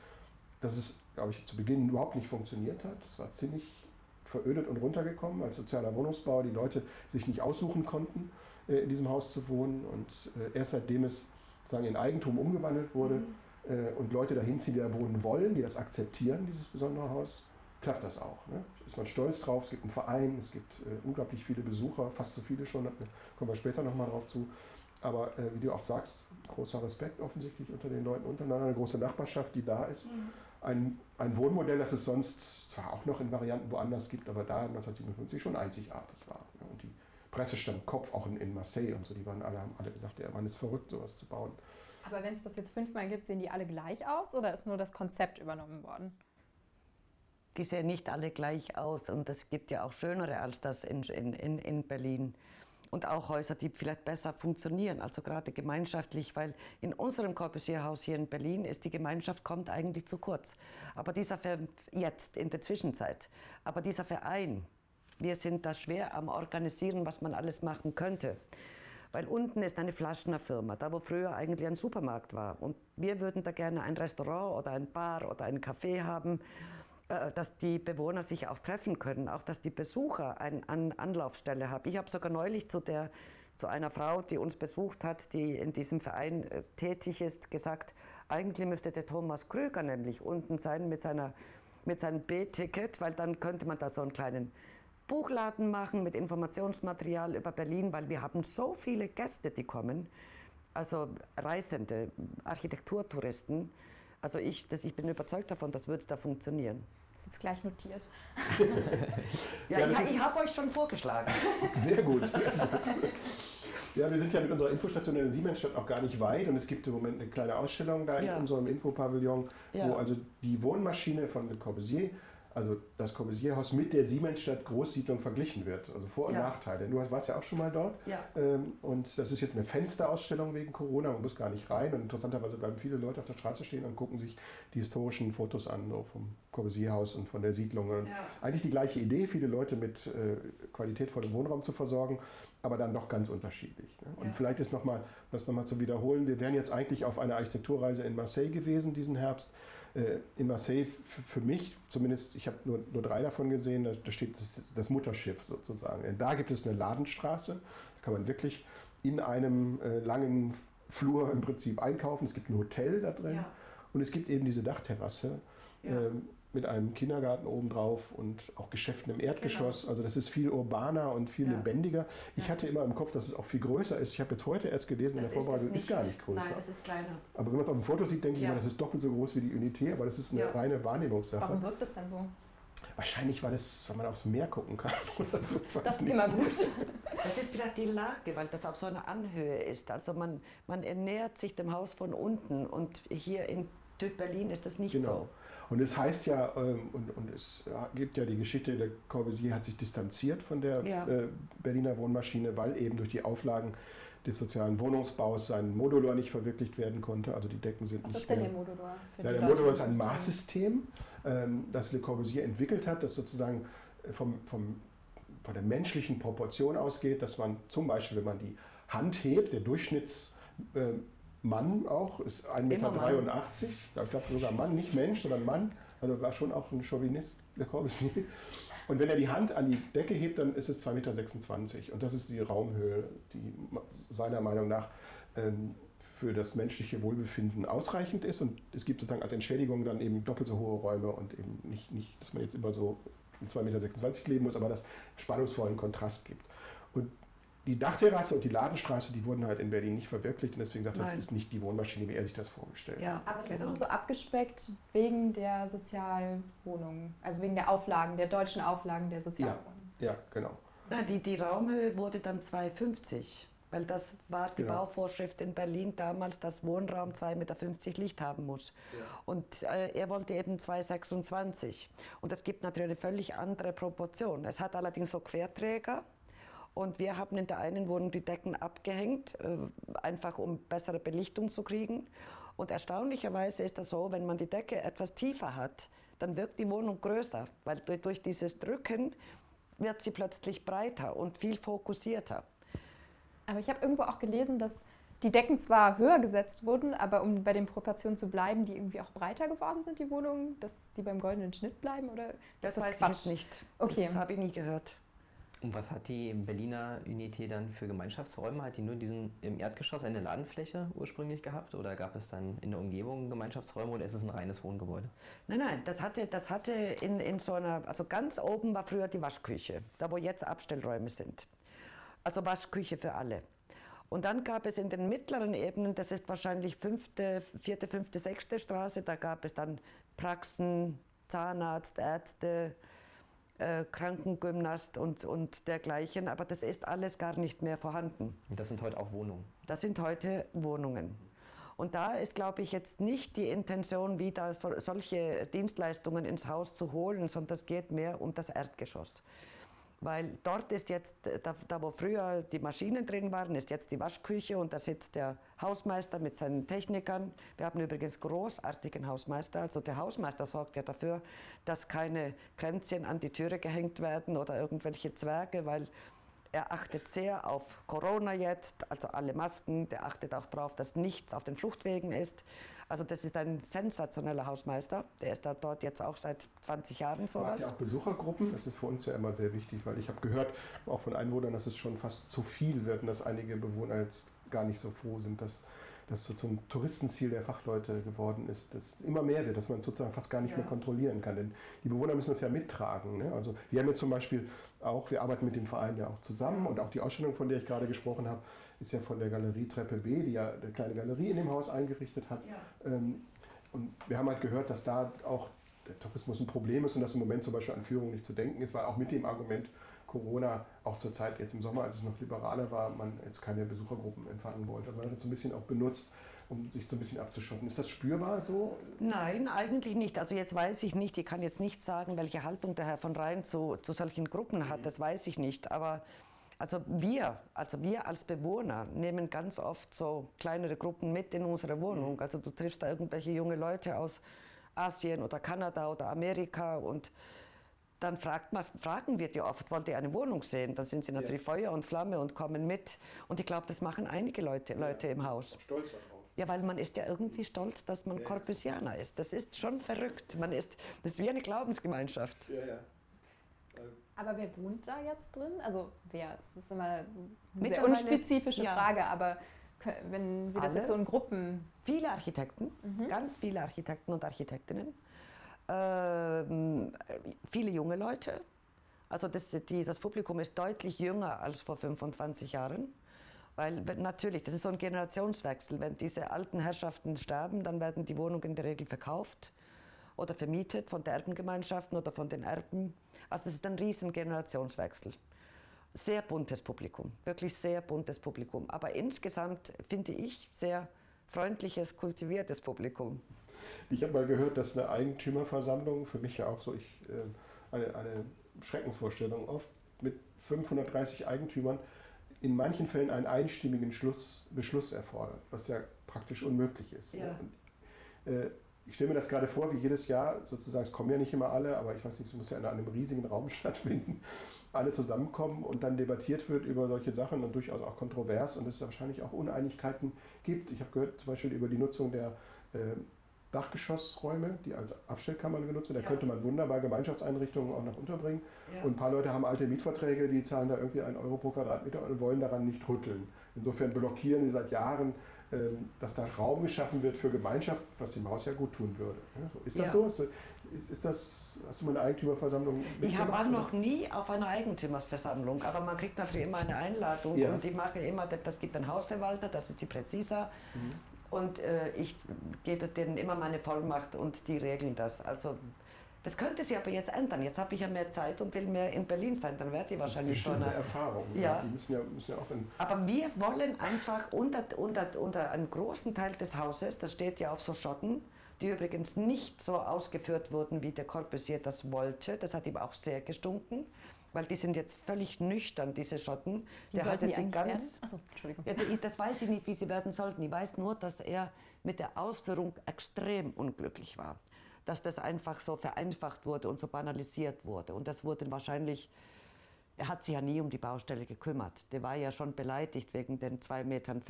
dass es, glaube ich, zu Beginn überhaupt nicht funktioniert hat. Es war ziemlich verödet und runtergekommen als sozialer Wohnungsbau. Die Leute sich nicht aussuchen konnten, äh, in diesem Haus zu wohnen. Und äh, erst seitdem es sagen, in Eigentum umgewandelt wurde mhm. Äh, und Leute dahin ziehen, die da wohnen wollen, die das akzeptieren, dieses besondere Haus, klappt das auch. Ne? Ist man stolz drauf, es gibt einen Verein, es gibt äh, unglaublich viele Besucher, fast so viele schon, da kommen wir später nochmal drauf zu. Aber äh, wie du auch sagst, großer Respekt offensichtlich unter den Leuten untereinander, eine große Nachbarschaft, die da ist. Mhm. Ein, ein Wohnmodell, das es sonst zwar auch noch in Varianten woanders gibt, aber da 1957 schon einzigartig war. Ne? Und die Presse stand Kopf, auch in, in Marseille und so, die waren alle, haben alle gesagt, der Mann ist verrückt, sowas zu bauen. Aber wenn es das jetzt fünfmal gibt, sehen die alle gleich aus oder ist nur das Konzept übernommen worden? Die sehen nicht alle gleich aus und es gibt ja auch schönere als das in, in, in Berlin. Und auch Häuser, die vielleicht besser funktionieren, also gerade gemeinschaftlich, weil in unserem Corbusier-Haus hier in Berlin ist die Gemeinschaft kommt eigentlich zu kurz. Aber dieser Ver jetzt in der Zwischenzeit, aber dieser Verein, wir sind da schwer am Organisieren, was man alles machen könnte. Weil unten ist eine Flaschner Firma, da wo früher eigentlich ein Supermarkt war. Und wir würden da gerne ein Restaurant oder ein Bar oder ein Café haben, äh, dass die Bewohner sich auch treffen können, auch dass die Besucher eine Anlaufstelle haben. Ich habe sogar neulich zu, der, zu einer Frau, die uns besucht hat, die in diesem Verein äh, tätig ist, gesagt, eigentlich müsste der Thomas Krüger nämlich unten sein mit, seiner, mit seinem B-Ticket, weil dann könnte man da so einen kleinen Buchladen machen mit Informationsmaterial über Berlin, weil wir haben so viele Gäste, die kommen, also Reisende, Architekturtouristen. Also ich, das, ich bin überzeugt davon, das würde da funktionieren. Das ist jetzt gleich notiert. *laughs* ja, ja, ich, ich habe euch schon vorgeschlagen. *laughs* Sehr gut. Ja, wir sind ja mit unserer Infostation in der Siemensstadt auch gar nicht weit und es gibt im Moment eine kleine Ausstellung da ja. in unserem Infopavillon, ja. wo also die Wohnmaschine von Le Corbusier also das Corbusier-Haus mit der Siemensstadt Großsiedlung verglichen wird. Also Vor- und ja. Nachteile. Du warst ja auch schon mal dort. Ja. Ähm, und das ist jetzt eine Fensterausstellung wegen Corona. Man muss gar nicht rein. Und interessanterweise bleiben viele Leute auf der Straße stehen und gucken sich die historischen Fotos an so vom Corbusier-Haus und von der Siedlung. Ja. Eigentlich die gleiche Idee, viele Leute mit äh, qualitätvollem Wohnraum zu versorgen, aber dann doch ganz unterschiedlich. Ne? Und ja. vielleicht ist nochmal, das nochmal zu wiederholen, wir wären jetzt eigentlich auf einer Architekturreise in Marseille gewesen diesen Herbst äh, in Marseille für mich, zumindest, ich habe nur, nur drei davon gesehen, da, steht das, das, Mutterschiff sozusagen. Da gibt es eine Ladenstraße, da kann man wirklich in einem äh, langen Flur im Prinzip einkaufen. Es gibt ein Hotel da drin ja. und es gibt eben diese Dachterrasse. Ja. Ähm, mit einem Kindergarten obendrauf und auch Geschäften im Erdgeschoss. Genau. Also das ist viel urbaner und viel ja. lebendiger. Ich ja. hatte immer im Kopf, dass es auch viel größer ist. Ich habe jetzt heute erst gelesen, das in der Vorbereitung ist, ist, gar nicht größer. Nein, das ist kleiner. Aber wenn man es auf dem Foto sieht, denke ja. ich mal, das ist doppelt so groß wie die Unité, aber das ist eine reine Wahrnehmungssache. Warum wirkt das denn so? Wahrscheinlich, weil, das, weil man aufs Meer gucken kann *laughs* oder so. Das ist nicht. immer gut. Das ist vielleicht die Lage, weil das auf so einer Anhöhe ist. Also man, man ernährt sich dem Haus von unten und hier in Berlin ist das nicht genau. so. Und es heißt ja, ähm, und, und es gibt ja die Geschichte, der Corbusier hat sich distanziert von der ja. Äh, Berliner Wohnmaschine, weil eben durch die Auflagen des sozialen Wohnungsbaus sein Modulor nicht verwirklicht werden konnte. Also die Decken sind Was nicht ist denn der Modulor? Ja, der Modulor ist ein Maßsystem, ähm, das Le Corbusier entwickelt hat, das sozusagen vom, vom, von der menschlichen Proportion ausgeht, dass man zum Beispiel, wenn man die Hand hebt, der Durchschnitts äh, Mann auch, ist 1,83 Meter. Ich glaube sogar Mann, nicht Mensch, sondern Mann. Also war schon auch ein Chauvinist, der Corbusier. Und wenn er die Hand an die Decke hebt, dann ist es 2,26 Meter. Und das ist die Raumhöhe, die seiner Meinung nach ähm, für das menschliche Wohlbefinden ausreichend ist und es gibt sozusagen als Entschädigung dann eben doppelt so hohe Räume und eben nicht, nicht dass man jetzt immer so 2,26 Meter leben muss, aber dass es spannungsvollen Kontrast gibt. Und die Dachterrasse und die Ladenstraße, die wurden halt in Berlin nicht verwirklicht und deswegen sagt er, das ist nicht die Wohnmaschine, wie er sich das vorgestellt ja, hat. Aber das genau. wurde so abgespeckt wegen der Sozialwohnungen, also wegen der Auflagen, der deutschen Auflagen der Sozialwohnungen. Ja, ja genau. Na, die, die Raumhöhe wurde dann 2,50 weil das war die genau. Bauvorschrift in Berlin damals, dass Wohnraum 2,50 Meter Licht haben muss. Ja. Und äh, er wollte eben 2,26. Und das gibt natürlich eine völlig andere Proportion. Es hat allerdings so Querträger. Und wir haben in der einen Wohnung die Decken abgehängt, äh, einfach um bessere Belichtung zu kriegen. Und erstaunlicherweise ist das so, wenn man die Decke etwas tiefer hat, dann wirkt die Wohnung größer, weil durch dieses Drücken wird sie plötzlich breiter und viel fokussierter. Aber ich habe irgendwo auch gelesen, dass die Decken zwar höher gesetzt wurden, aber um bei den Proportionen zu bleiben, die irgendwie auch breiter geworden sind, die Wohnungen, dass sie beim goldenen Schnitt bleiben? Oder das, das weiß Quatsch? ich nicht. Okay. Das habe ich nie gehört. Und was hat die Berliner Unité dann für Gemeinschaftsräume? Hat die nur diesen im Erdgeschoss eine Ladenfläche ursprünglich gehabt oder gab es dann in der Umgebung Gemeinschaftsräume oder ist es ein reines Wohngebäude? Nein, nein, das hatte, das hatte in, in so einer, also ganz oben war früher die Waschküche, da wo jetzt Abstellräume sind. Also Waschküche für alle. Und dann gab es in den mittleren Ebenen, das ist wahrscheinlich fünfte, vierte, fünfte, sechste Straße, da gab es dann Praxen, Zahnarzt, Ärzte, äh, Krankengymnast und, und dergleichen. Aber das ist alles gar nicht mehr vorhanden. Das sind heute auch Wohnungen? Das sind heute Wohnungen. Und da ist, glaube ich, jetzt nicht die Intention, wieder so, solche Dienstleistungen ins Haus zu holen, sondern es geht mehr um das Erdgeschoss. Weil dort ist jetzt, da, da, wo früher die Maschinen drin waren, ist jetzt die Waschküche und da sitzt der Hausmeister mit seinen Technikern. Wir haben übrigens großartigen Hausmeister. Also der Hausmeister sorgt ja dafür, dass keine Kränzchen an die Türe gehängt werden oder irgendwelche Zwerge, weil er achtet sehr auf Corona jetzt, also alle Masken. Der achtet auch darauf, dass nichts auf den Fluchtwegen ist. Also das ist ein sensationeller Hausmeister. Der ist da dort jetzt auch seit 20 Jahren sowas. Ja auch Besuchergruppen. Das ist für uns ja immer sehr wichtig, weil ich habe gehört, auch von Einwohnern, dass es schon fast zu viel wird und dass einige Bewohner jetzt gar nicht so froh sind, dass das so zum Touristenziel der Fachleute geworden ist, das immer mehr wird, dass man sozusagen fast gar nicht ja. mehr kontrollieren kann. Denn die Bewohner müssen das ja mittragen. Ne? Also wir haben jetzt zum Beispiel auch, wir arbeiten mit dem Verein ja auch zusammen und auch die Ausstellung, von der ich gerade gesprochen habe, ist ja von der Galerie Treppe B, die ja eine kleine Galerie in dem Haus eingerichtet hat. Ja. Ähm, und wir haben halt gehört, dass da auch der Tourismus ein Problem ist und dass im Moment zum Beispiel an Führung nicht zu denken ist, weil auch mit dem Argument Corona, auch zur Zeit jetzt im Sommer, als es noch liberaler war, man jetzt keine Besuchergruppen empfangen wollte. Man hat das so ein bisschen auch benutzt, um sich so ein bisschen abzuschotten. Ist das spürbar so? Nein, eigentlich nicht. Also jetzt weiß ich nicht, ich kann jetzt nicht sagen, welche Haltung der Herr von Rhein zu, zu solchen Gruppen hat, mhm. das weiß ich nicht. Aber also wir, also wir als Bewohner nehmen ganz oft so kleinere Gruppen mit in unsere Wohnung. Also du triffst da irgendwelche junge Leute aus Asien oder Kanada oder Amerika und dann fragt man, fragen wir die oft, wollt ihr eine Wohnung sehen? Dann sind sie natürlich ja. Feuer und Flamme und kommen mit. Und ich glaube, das machen einige Leute, Leute ja, im Haus. Stolz darauf. Ja, weil man ist ja irgendwie stolz, dass man ja. Korpusianer ist. Das ist schon verrückt. Man ist, das ist wie eine Glaubensgemeinschaft. Ja, ja. Aber wer wohnt da jetzt drin? Also wer? Das ist immer eine sehr unspezifische ja. Frage, aber wenn Sie das Alle? jetzt so in Gruppen... Viele Architekten, mhm. ganz viele Architekten und Architektinnen. Ähm, viele junge Leute. Also das, die, das Publikum ist deutlich jünger als vor 25 Jahren. Weil natürlich, das ist so ein Generationswechsel. Wenn diese alten Herrschaften sterben, dann werden die Wohnungen in der Regel verkauft oder vermietet von der Erbengemeinschaften oder von den Erben. Also das ist ein riesen Generationswechsel. Sehr buntes Publikum, wirklich sehr buntes Publikum. Aber insgesamt finde ich sehr freundliches, kultiviertes Publikum. Ich habe mal gehört, dass eine Eigentümerversammlung, für mich ja auch so ich, äh, eine, eine Schreckensvorstellung oft, mit 530 Eigentümern in manchen Fällen einen einstimmigen Schluss, Beschluss erfordert, was ja praktisch unmöglich ist. Ja. Und, äh, ich stelle mir das gerade vor, wie jedes Jahr sozusagen, es kommen ja nicht immer alle, aber ich weiß nicht, es muss ja in einem riesigen Raum *laughs* stattfinden, alle zusammenkommen und dann debattiert wird über solche Sachen und durchaus auch kontrovers und es wahrscheinlich auch Uneinigkeiten gibt. Ich habe gehört zum Beispiel über die Nutzung der äh, Dachgeschossräume, die als Abstellkammern genutzt werden. Da ja. könnte man wunderbar Gemeinschaftseinrichtungen auch noch unterbringen. Ja. Und ein paar Leute haben alte Mietverträge, die zahlen da irgendwie einen Euro pro Quadratmeter und wollen daran nicht rütteln. Insofern blockieren sie seit Jahren dass da Raum geschaffen wird für Gemeinschaft, was dem Haus ja gut tun würde. Ist das Ja. so? Ist, ist das, hast du mal eine Eigentümerversammlung Ich war noch nie auf einer Eigentümerversammlung, aber man kriegt natürlich immer eine Einladung Ja. und die machen immer, das gibt einen Hausverwalter, das ist die Präzisa Mhm. und äh, ich gebe denen immer meine Vollmacht und die regeln das. Also das könnte sich aber jetzt ändern. Jetzt habe ich ja mehr Zeit und will mehr in Berlin sein, dann werde ich Das ist wahrscheinlich schon. bestimmt eine Erfahrung. Ja. Die müssen ja, müssen ja auch in. Aber wir wollen einfach unter, unter, unter einem großen Teil des Hauses, das steht ja auf so Schotten, die übrigens nicht so ausgeführt wurden, wie der Corbusier das wollte. Das hat ihm auch sehr gestunken, weil die sind jetzt völlig nüchtern, diese Schotten. Wie der sollten hatte die sie ganz. Achso, Entschuldigung. Ja, das weiß ich nicht, wie sie werden sollten. Ich weiß nur, dass er mit der Ausführung extrem unglücklich war. Dass das einfach so vereinfacht wurde und so banalisiert wurde. Und das wurde wahrscheinlich, er hat sich ja nie um die Baustelle gekümmert. Der war ja schon beleidigt wegen den 2,50 Metern.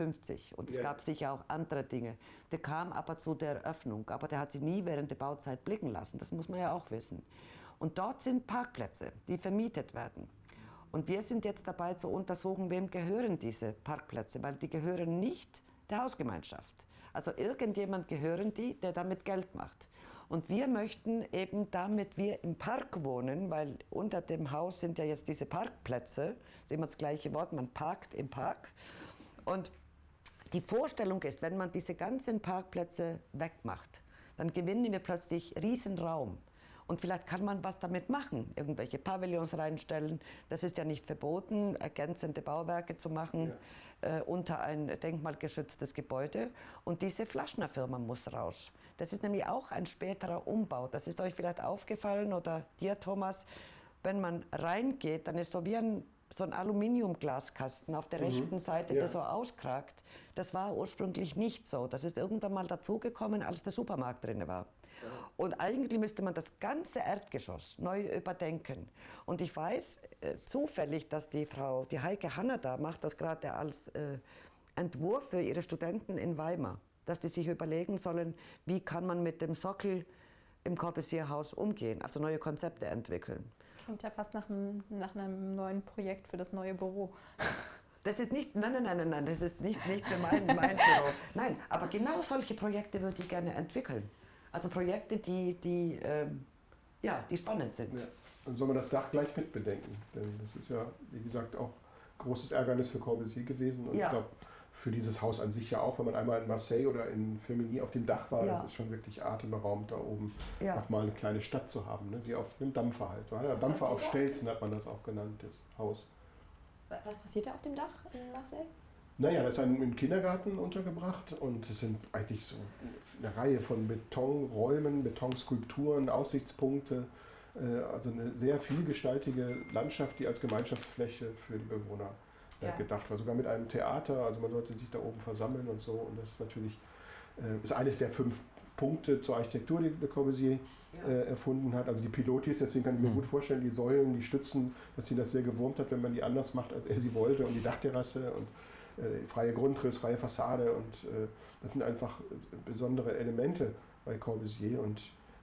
Und es Ja. gab sicher auch andere Dinge. Der kam aber zu der Eröffnung, aber der hat sie nie während der Bauzeit blicken lassen. Das muss man ja auch wissen. Und dort sind Parkplätze, die vermietet werden. Und wir sind jetzt dabei zu untersuchen, wem gehören diese Parkplätze, weil die gehören nicht der Hausgemeinschaft. Also irgendjemand gehören die, der damit Geld macht. Und wir möchten eben, damit wir im Park wohnen, weil unter dem Haus sind ja jetzt diese Parkplätze, ist immer das gleiche Wort, man parkt im Park. Und die Vorstellung ist, wenn man diese ganzen Parkplätze wegmacht, dann gewinnen wir plötzlich Riesenraum. Und vielleicht kann man was damit machen, irgendwelche Pavillons reinstellen. Das ist ja nicht verboten, ergänzende Bauwerke zu machen äh, unter ein denkmalgeschütztes Gebäude. Und diese Flaschner-Firma muss raus. Das ist nämlich auch ein späterer Umbau. Das ist euch vielleicht aufgefallen oder dir, Thomas. Wenn man reingeht, dann ist so wie ein, so ein Aluminiumglaskasten auf der rechten Seite, Ja. der so auskragt. Das war ursprünglich nicht so. Das ist irgendwann mal dazugekommen, als der Supermarkt drin war. Und eigentlich müsste man das ganze Erdgeschoss neu überdenken. Und ich weiß äh, zufällig, dass die Frau, die Heike Hanna da macht das gerade als äh, Entwurf für ihre Studenten in Weimar, dass die sich überlegen sollen, wie kann man mit dem Sockel im Corbusier-Haus umgehen, also neue Konzepte entwickeln. Klingt ja fast nach einem, nach einem neuen Projekt für das neue Büro. Das ist nicht, nein, nein, nein, nein, nein, das ist nicht, nicht für mein, mein Büro. Nein, aber genau solche Projekte würde ich gerne entwickeln. Also Projekte, die, die, ähm, ja, die spannend sind. Ja. Dann soll man das Dach gleich mitbedenken. Denn das ist ja, wie gesagt, auch großes Ärgernis für Corbusier gewesen. Und Ja. ich glaube, für dieses Haus an sich ja auch, wenn man einmal in Marseille oder in Firminy auf dem Dach war, Ja. das ist schon wirklich atemberaubend, da oben Ja. nochmal eine kleine Stadt zu haben, ne? wie auf einem Dampfer halt. Ja, Dampfer auf Stelzen hat man das auch genannt, das Haus. Was passiert da auf dem Dach in Marseille? Naja, da ist ein, Kindergarten untergebracht und es sind eigentlich so eine Reihe von Betonräumen, Betonskulpturen, Aussichtspunkte, äh, also eine sehr vielgestaltige Landschaft, die als Gemeinschaftsfläche für die Bewohner Ja. gedacht war. Sogar mit einem Theater, also man sollte sich da oben versammeln und so. Und das ist natürlich äh, ist eines der fünf Punkte zur Architektur, die Le Corbusier äh, erfunden hat. Also die Pilotis, deswegen kann ich mir Mhm. gut vorstellen, die Säulen, die Stützen, dass sie das sehr gewurmt hat, wenn man die anders macht, als er sie wollte. Und die Dachterrasse und äh, freie Grundriss, freie Fassade. Und äh, das sind einfach äh, besondere Elemente bei Corbusier. Und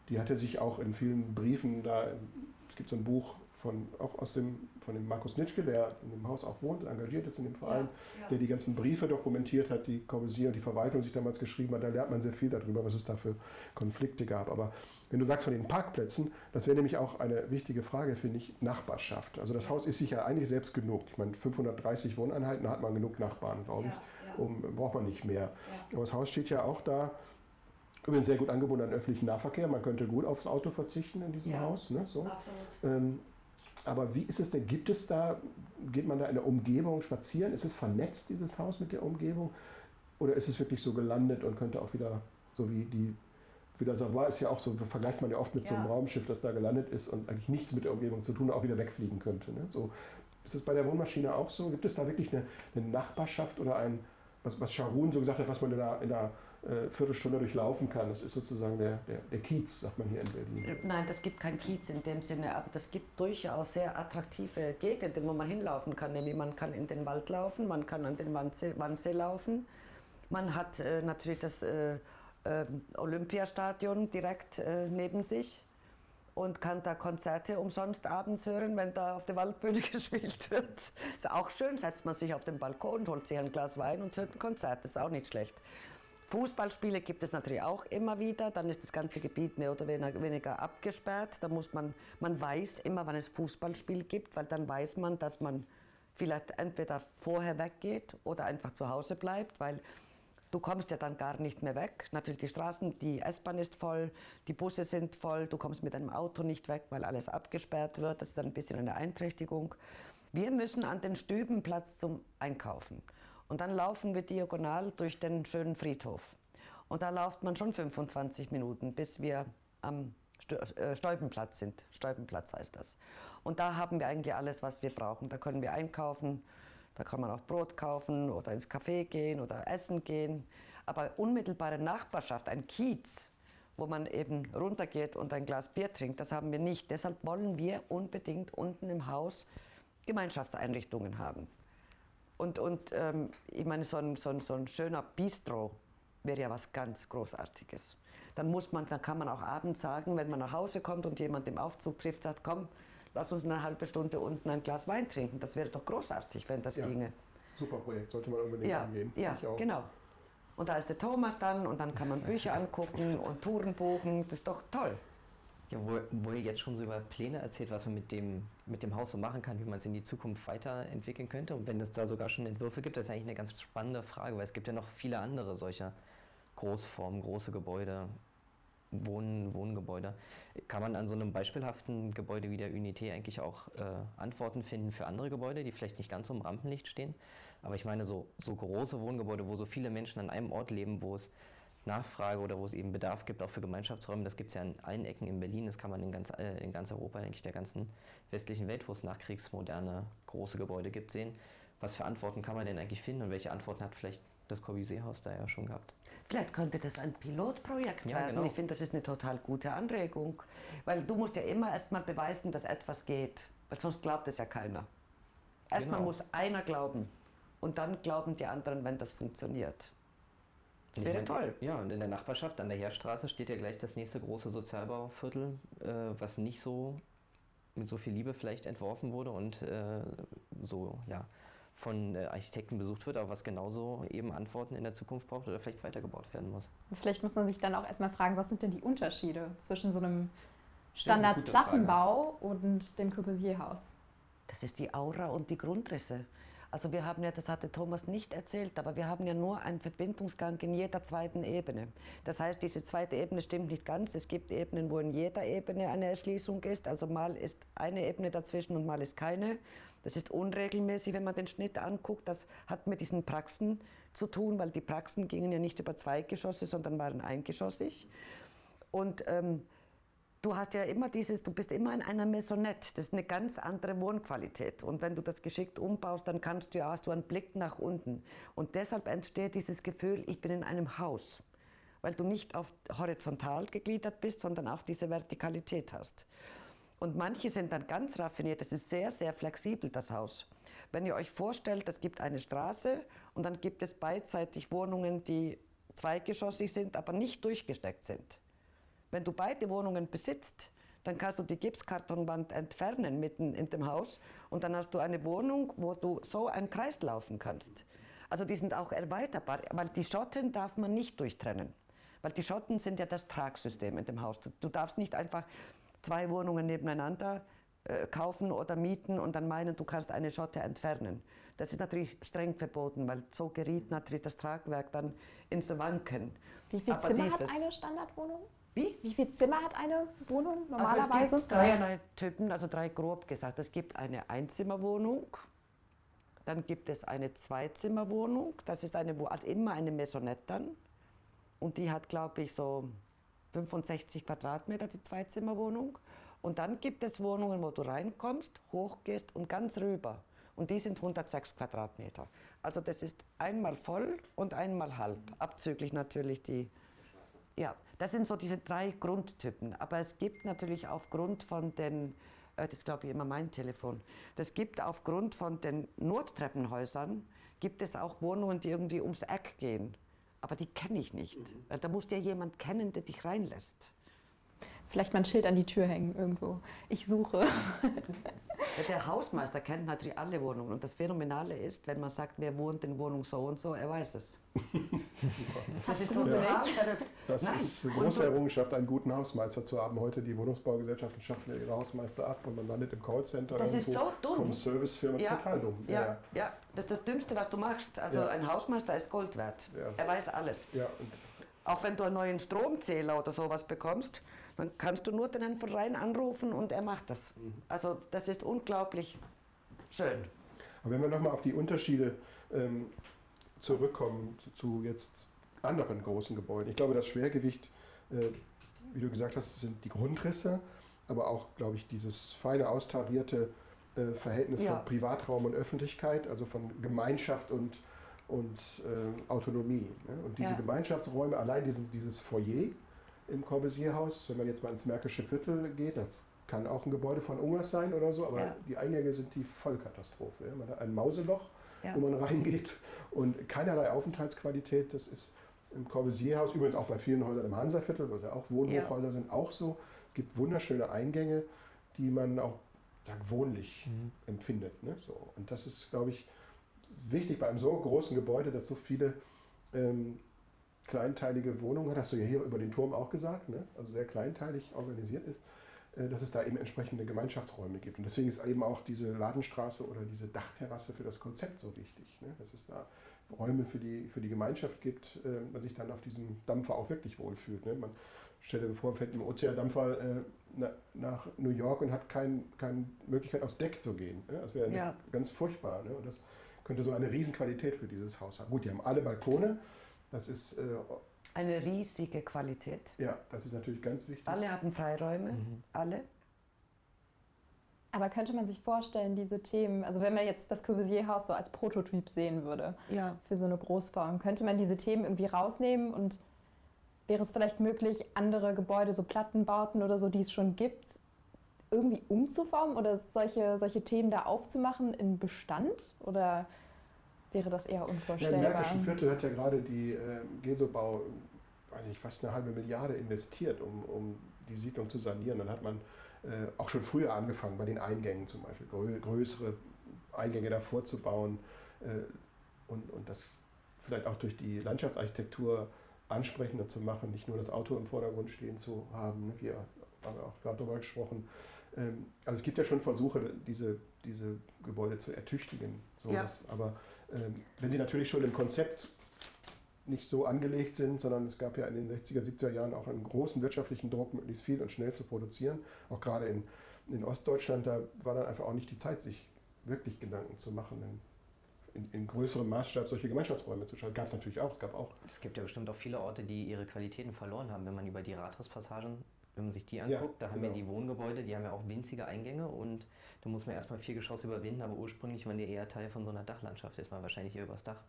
die hat er sich auch in vielen Briefen da, es gibt so ein Buch von, auch aus dem, von dem Markus Nitschke, der in dem Haus auch wohnt, engagiert ist in dem Verein, der die ganzen Briefe dokumentiert hat, die Corbusier und die Verwaltung sich damals geschrieben hat. Da lernt man sehr viel darüber, was es da für Konflikte gab. Aber wenn du sagst von den Parkplätzen, das wäre nämlich auch eine wichtige Frage, finde ich, Nachbarschaft. Also das Haus ist sich ja eigentlich selbst genug. Ich meine, 530 Wohneinheiten, da hat man genug Nachbarn, glaube ich. Um, braucht man nicht mehr. Aber das Haus steht ja auch da, übrigens sehr gut angebunden an öffentlichen Nahverkehr. Man könnte gut aufs Auto verzichten in diesem Ja. Haus. Ne? So. Absolut. Ähm, aber wie ist es denn? Gibt es da, geht man da in der Umgebung spazieren? Ist es vernetzt, dieses Haus mit der Umgebung? Oder ist es wirklich so gelandet und könnte auch wieder, so wie die, wie der Savoy ist ja auch so, vergleicht man ja oft mit so einem Ja. Raumschiff, das da gelandet ist und eigentlich nichts mit der Umgebung zu tun auch wieder wegfliegen könnte. Ne? So, ist es bei der Wohnmaschine auch so? Gibt es da wirklich eine, eine Nachbarschaft oder ein, was, was Sharon so gesagt hat, was man in einer, in einer äh, Viertelstunde durchlaufen kann? Das ist sozusagen der, der, der Kiez, sagt man hier in Berlin. Nein, das gibt kein Kiez in dem Sinne, aber das gibt durchaus sehr attraktive Gegenden, wo man hinlaufen kann. Nämlich man kann in den Wald laufen, man kann an den Wannsee, Wannsee laufen. Man hat äh, natürlich das äh, äh, Olympiastadion direkt äh, neben sich. und kann da Konzerte umsonst abends hören, wenn da auf der Waldbühne *laughs* gespielt wird. Ist auch schön, setzt man sich auf den Balkon, holt sich ein Glas Wein und hört ein Konzert, ist auch nicht schlecht. Fußballspiele gibt es natürlich auch immer wieder, dann ist das ganze Gebiet mehr oder weniger abgesperrt. Da muss man, man weiß immer, wann es Fußballspiel gibt, weil dann weiß man, dass man vielleicht entweder vorher weggeht oder einfach zu Hause bleibt, weil Du kommst ja dann gar nicht mehr weg. Natürlich die Straßen, die S-Bahn ist voll, die Busse sind voll, du kommst mit deinem Auto nicht weg, weil alles abgesperrt wird. Das ist dann ein bisschen eine Einträchtigung. Wir müssen an den Stübenplatz zum Einkaufen. Und dann laufen wir diagonal durch den schönen Friedhof. Und da läuft man schon 25 Minuten, bis wir am äh, Stolpenplatz sind. Stolpenplatz heißt das. Und da haben wir eigentlich alles, was wir brauchen. Da können wir einkaufen, da kann man auch Brot kaufen oder ins Café gehen oder essen gehen. Aber unmittelbare Nachbarschaft, ein Kiez, wo man eben runtergeht und ein Glas Bier trinkt, das haben wir nicht. Deshalb wollen wir unbedingt unten im Haus Gemeinschaftseinrichtungen haben. Und, und ähm, ich meine, so ein, so, ein, so ein schöner Bistro wäre ja was ganz Großartiges. Dann, muss man, dann kann man auch abends sagen, wenn man nach Hause kommt und jemand im Aufzug trifft, sagt, komm, lass uns eine halbe Stunde unten ein Glas Wein trinken. Das wäre doch großartig, wenn das ja. ginge. Super Projekt, sollte man unbedingt ja, angehen. Ja, genau. Und da ist der Thomas dann und dann kann man Bücher angucken und Touren buchen. Das ist doch toll. Ja, wo, wo ihr jetzt schon so über Pläne erzählt, was man mit dem, mit dem Haus so machen kann, wie man es in die Zukunft weiterentwickeln könnte. Und wenn es da sogar schon Entwürfe gibt, das ist eigentlich eine ganz spannende Frage, weil es gibt ja noch viele andere solcher Großformen, große Gebäude, Wohn Wohngebäude. Kann man an so einem beispielhaften Gebäude wie der Unité eigentlich auch äh, Antworten finden für andere Gebäude, die vielleicht nicht ganz so im Rampenlicht stehen? Aber ich meine, so, so große Wohngebäude, wo so viele Menschen an einem Ort leben, wo es Nachfrage oder wo es eben Bedarf gibt, auch für Gemeinschaftsräume, das gibt es ja in allen Ecken in Berlin, das kann man in ganz, äh, in ganz Europa, eigentlich der ganzen westlichen Welt, wo es nachkriegsmoderne große Gebäude gibt, sehen. Was für Antworten kann man denn eigentlich finden und welche Antworten hat vielleicht das Corbusier-Haus da ja schon gehabt. Vielleicht könnte das ein Pilotprojekt ja, werden. Genau. Ich finde, das ist eine total gute Anregung. Weil du musst ja immer erst mal beweisen, dass etwas geht. Weil sonst glaubt es ja keiner. Erstmal genau. muss einer glauben. Und dann glauben die anderen, wenn das funktioniert. Das wäre toll. Ja, und in der Nachbarschaft an der Heerstraße steht ja gleich das nächste große Sozialbauviertel, äh, was nicht so mit so viel Liebe vielleicht entworfen wurde und äh, so, ja, von äh, Architekten besucht wird, aber was genauso eben Antworten in der Zukunft braucht oder vielleicht weitergebaut werden muss. Vielleicht muss man sich dann auch erstmal fragen, was sind denn die Unterschiede zwischen so einem Standard-Plattenbau und dem Corbusier-Haus? Das ist die Aura und die Grundrisse. Also wir haben ja, das hatte Thomas nicht erzählt, aber wir haben ja nur einen Verbindungsgang in jeder zweiten Ebene. Das heißt, diese zweite Ebene stimmt nicht ganz. Es gibt Ebenen, wo in jeder Ebene eine Erschließung ist. Also mal ist eine Ebene dazwischen und mal ist keine. Das ist unregelmäßig, wenn man den Schnitt anguckt. Das hat mit diesen Praxen zu tun, weil die Praxen gingen ja nicht über zwei Geschosse, sondern waren eingeschossig. Und ähm, du hast ja immer dieses, du bist immer in einer Maisonette. Das ist eine ganz andere Wohnqualität. Und wenn du das geschickt umbaust, dann kannst du ja, hast du einen Blick nach unten. Und deshalb entsteht dieses Gefühl, ich bin in einem Haus. Weil du nicht auf horizontal gegliedert bist, sondern auch diese Vertikalität hast. Und manche sind dann ganz raffiniert. Das ist sehr, sehr flexibel, das Haus. Wenn ihr euch vorstellt, es gibt eine Straße und dann gibt es beidseitig Wohnungen, die zweigeschossig sind, aber nicht durchgesteckt sind. Wenn du beide Wohnungen besitzt, dann kannst du die Gipskartonwand entfernen mitten in dem Haus und dann hast du eine Wohnung, wo du so einen Kreis laufen kannst. Also die sind auch erweiterbar, weil die Schotten darf man nicht durchtrennen. Weil die Schotten sind ja das Tragsystem in dem Haus. Du darfst nicht einfach zwei Wohnungen nebeneinander äh, kaufen oder mieten und dann meinen, du kannst eine Schotte entfernen. Das ist natürlich streng verboten, weil so geriet natürlich das Tragwerk dann ins Wanken. Wie viele Zimmer dieses, hat eine Standardwohnung? Wie? Wie viele Zimmer hat eine Wohnung normalerweise? Also es gibt dreierlei Typen, also drei grob gesagt. Es gibt eine Einzimmerwohnung, dann gibt es eine Zweizimmerwohnung, das ist eine, wo hat immer eine Maisonette dann. Und die hat, glaube ich, so 65 Quadratmeter, die Zweizimmerwohnung. Und dann gibt es Wohnungen, wo du reinkommst, hochgehst und ganz rüber. Und die sind 106 Quadratmeter. Also das ist einmal voll und einmal halb, abzüglich natürlich die. Ja, das sind so diese drei Grundtypen. Aber es gibt natürlich aufgrund von den, äh, das glaube ich immer mein Telefon, das gibt aufgrund von den Nottreppenhäusern, gibt es auch Wohnungen, die irgendwie ums Eck gehen aber die kenne ich nicht. Mhm. Da muss ja jemand kennen, der dich reinlässt. Vielleicht mal ein Schild an die Tür hängen irgendwo. Ich suche. *laughs* Der Hausmeister kennt natürlich alle Wohnungen und das Phänomenale ist, wenn man sagt, wer wohnt in Wohnung so und so, er weiß es. *laughs* Das ist total verrückt. Das Nein. ist eine große Errungenschaft, einen guten Hausmeister zu haben. Heute die Wohnungsbaugesellschaften schaffen ja ihre Hausmeister ab und man landet im Callcenter. Das ist irgendwo. so Es kommen dumm. Servicefirmen, Ja, total dumm. Ja, ja, das ist das Dümmste, was du machst. Also Ja. ein Hausmeister ist Gold wert. Ja. Er weiß alles. ja. und Auch wenn du einen neuen Stromzähler oder sowas bekommst, dann kannst du nur den Herrn von Rhein anrufen und er macht das. Mhm. Also das ist unglaublich schön. Aber wenn wir nochmal auf die Unterschiede ähm, zurückkommen zu, zu jetzt anderen großen Gebäuden. Ich glaube, das Schwergewicht, äh, wie du gesagt hast, sind die Grundrisse, aber auch, glaube ich, dieses feine austarierte äh, Verhältnis Ja. von Privatraum und Öffentlichkeit, also von Gemeinschaft und, und äh, Autonomie. Ne? Und diese Ja. Gemeinschaftsräume, allein diesen, dieses Foyer im Corbusier-Haus, wenn man jetzt mal ins Märkische Viertel geht, das kann auch ein Gebäude von Ungers sein oder so, aber Ja. die Eingänge sind die Vollkatastrophe. Ja? Man hat ein Mauseloch, Ja. wo man reingeht und keinerlei Aufenthaltsqualität. Das ist im Corbusier-Haus, übrigens auch bei vielen Häusern im Hansaviertel, wo ja auch Wohnhochhäuser sind, auch so. Es gibt wunderschöne Eingänge, die man auch sagen, wohnlich empfindet. Ne? So. Und das ist, glaube ich, wichtig bei einem so großen Gebäude, das so viele ähm, kleinteilige Wohnungen hat. Hast du ja hier über den Turm auch gesagt, ne? also sehr kleinteilig organisiert ist, äh, dass es da eben entsprechende Gemeinschaftsräume gibt. Und deswegen ist eben auch diese Ladenstraße oder diese Dachterrasse für das Konzept so wichtig, ne? dass es da Räume für die, für die Gemeinschaft gibt, äh, man sich dann auf diesem Dampfer auch wirklich wohlfühlt. Ne? Man stellt dir vor, man fährt im Ozeandampfer äh, na, nach New York und hat kein, keine Möglichkeit aufs Deck zu gehen. Ne? Das wäre Ja. ganz furchtbar. Ne? Und das könnte so eine Riesenqualität für dieses Haus haben. Gut, die haben alle Balkone. Das ist, äh, Eine riesige Qualität. ja, das ist natürlich ganz wichtig. Alle haben Freiräume, Mhm. alle. Aber könnte man sich vorstellen, diese Themen, also wenn man jetzt das Corbusier-Haus so als Prototyp sehen würde Ja. für so eine Großform, könnte man diese Themen irgendwie rausnehmen und wäre es vielleicht möglich, andere Gebäude, so Plattenbauten oder so, die es schon gibt, irgendwie umzuformen oder solche, solche Themen da aufzumachen in Bestand? Oder wäre das eher Ja, Im unvorstellbar? Märkischen Viertel hat ja gerade die äh, Gesobau nicht, fast eine halbe Milliarde investiert, um, um die Siedlung zu sanieren. Dann hat man äh, auch schon früher angefangen, bei den Eingängen zum Beispiel, grö größere Eingänge davor zu bauen äh, und, und das vielleicht auch durch die Landschaftsarchitektur ansprechender zu machen, nicht nur das Auto im Vordergrund stehen zu haben. Ne? Wir haben auch gerade darüber gesprochen. Ähm, also es gibt ja schon Versuche, diese, diese Gebäude zu ertüchtigen. So Ja. aber wenn sie natürlich schon im Konzept nicht so angelegt sind, sondern es gab ja in den 60er, 70er Jahren auch einen großen wirtschaftlichen Druck, möglichst viel und schnell zu produzieren. Auch gerade in, in Ostdeutschland, da war dann einfach auch nicht die Zeit, sich wirklich Gedanken zu machen, in, in, größerem Maßstab solche Gemeinschaftsräume zu schaffen. Gab es natürlich auch. Es gab auch Es gibt ja bestimmt auch viele Orte, die ihre Qualitäten verloren haben, wenn man über die Rathauspassagen, wenn man sich die Ja, anguckt, da haben wir genau. die Wohngebäude, die haben ja auch winzige Eingänge und da muss man erstmal vier Geschosse überwinden, aber ursprünglich waren die eher Teil von so einer Dachlandschaft, ist man wahrscheinlich eher übers Dach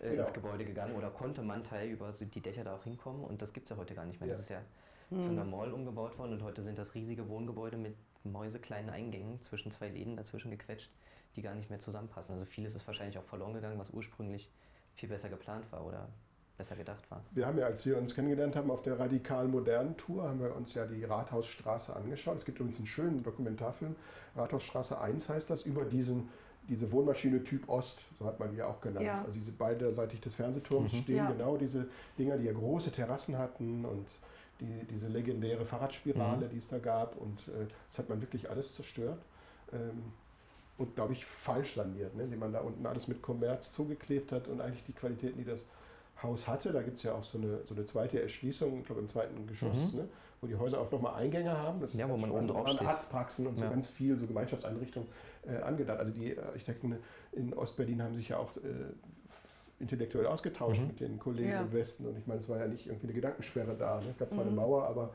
äh, Genau. ins Gebäude gegangen oder konnte man Teil über so die Dächer da auch hinkommen und das gibt es ja heute gar nicht mehr. Ja. Das ist ja zu einer Mall umgebaut worden und heute sind das riesige Wohngebäude mit mäusekleinen Eingängen zwischen zwei Läden dazwischen gequetscht, die gar nicht mehr zusammenpassen. Also vieles ist wahrscheinlich auch verloren gegangen, was ursprünglich viel besser geplant war oder besser gedacht war. Wir haben ja, als wir uns kennengelernt haben auf der radikal modernen Tour, haben wir uns ja die Rathausstraße angeschaut. Es gibt übrigens einen schönen Dokumentarfilm, Rathausstraße 1 heißt das, über diesen, diese Wohnmaschine Typ Ost, so hat man die ja auch genannt. Ja. Also diese beiderseitig des Fernsehturms stehen Ja. genau diese Dinger, die ja große Terrassen hatten und die, diese legendäre Fahrradspirale, die es da gab. Und äh, das hat man wirklich alles zerstört. Ähm, und glaube ich falsch saniert, ne? indem man da unten alles mit Kommerz zugeklebt hat und eigentlich die Qualitäten, die das Haus hatte. Da gibt es ja auch so eine, so eine zweite Erschließung, ich glaube im zweiten Geschoss, Mhm. ne? wo die Häuser auch nochmal Eingänge haben. Das ist Ja, wo man oben drauf Und steht. Arztpraxen und so Ja. ganz viel, so Gemeinschaftseinrichtungen äh, angedacht. Also die Architekten in Ostberlin haben sich ja auch äh, intellektuell ausgetauscht Mhm. mit den Kollegen Ja. im Westen. Und ich meine, es war ja nicht irgendwie eine Gedankensperre da. Ne? Es gab zwar Mhm. eine Mauer, aber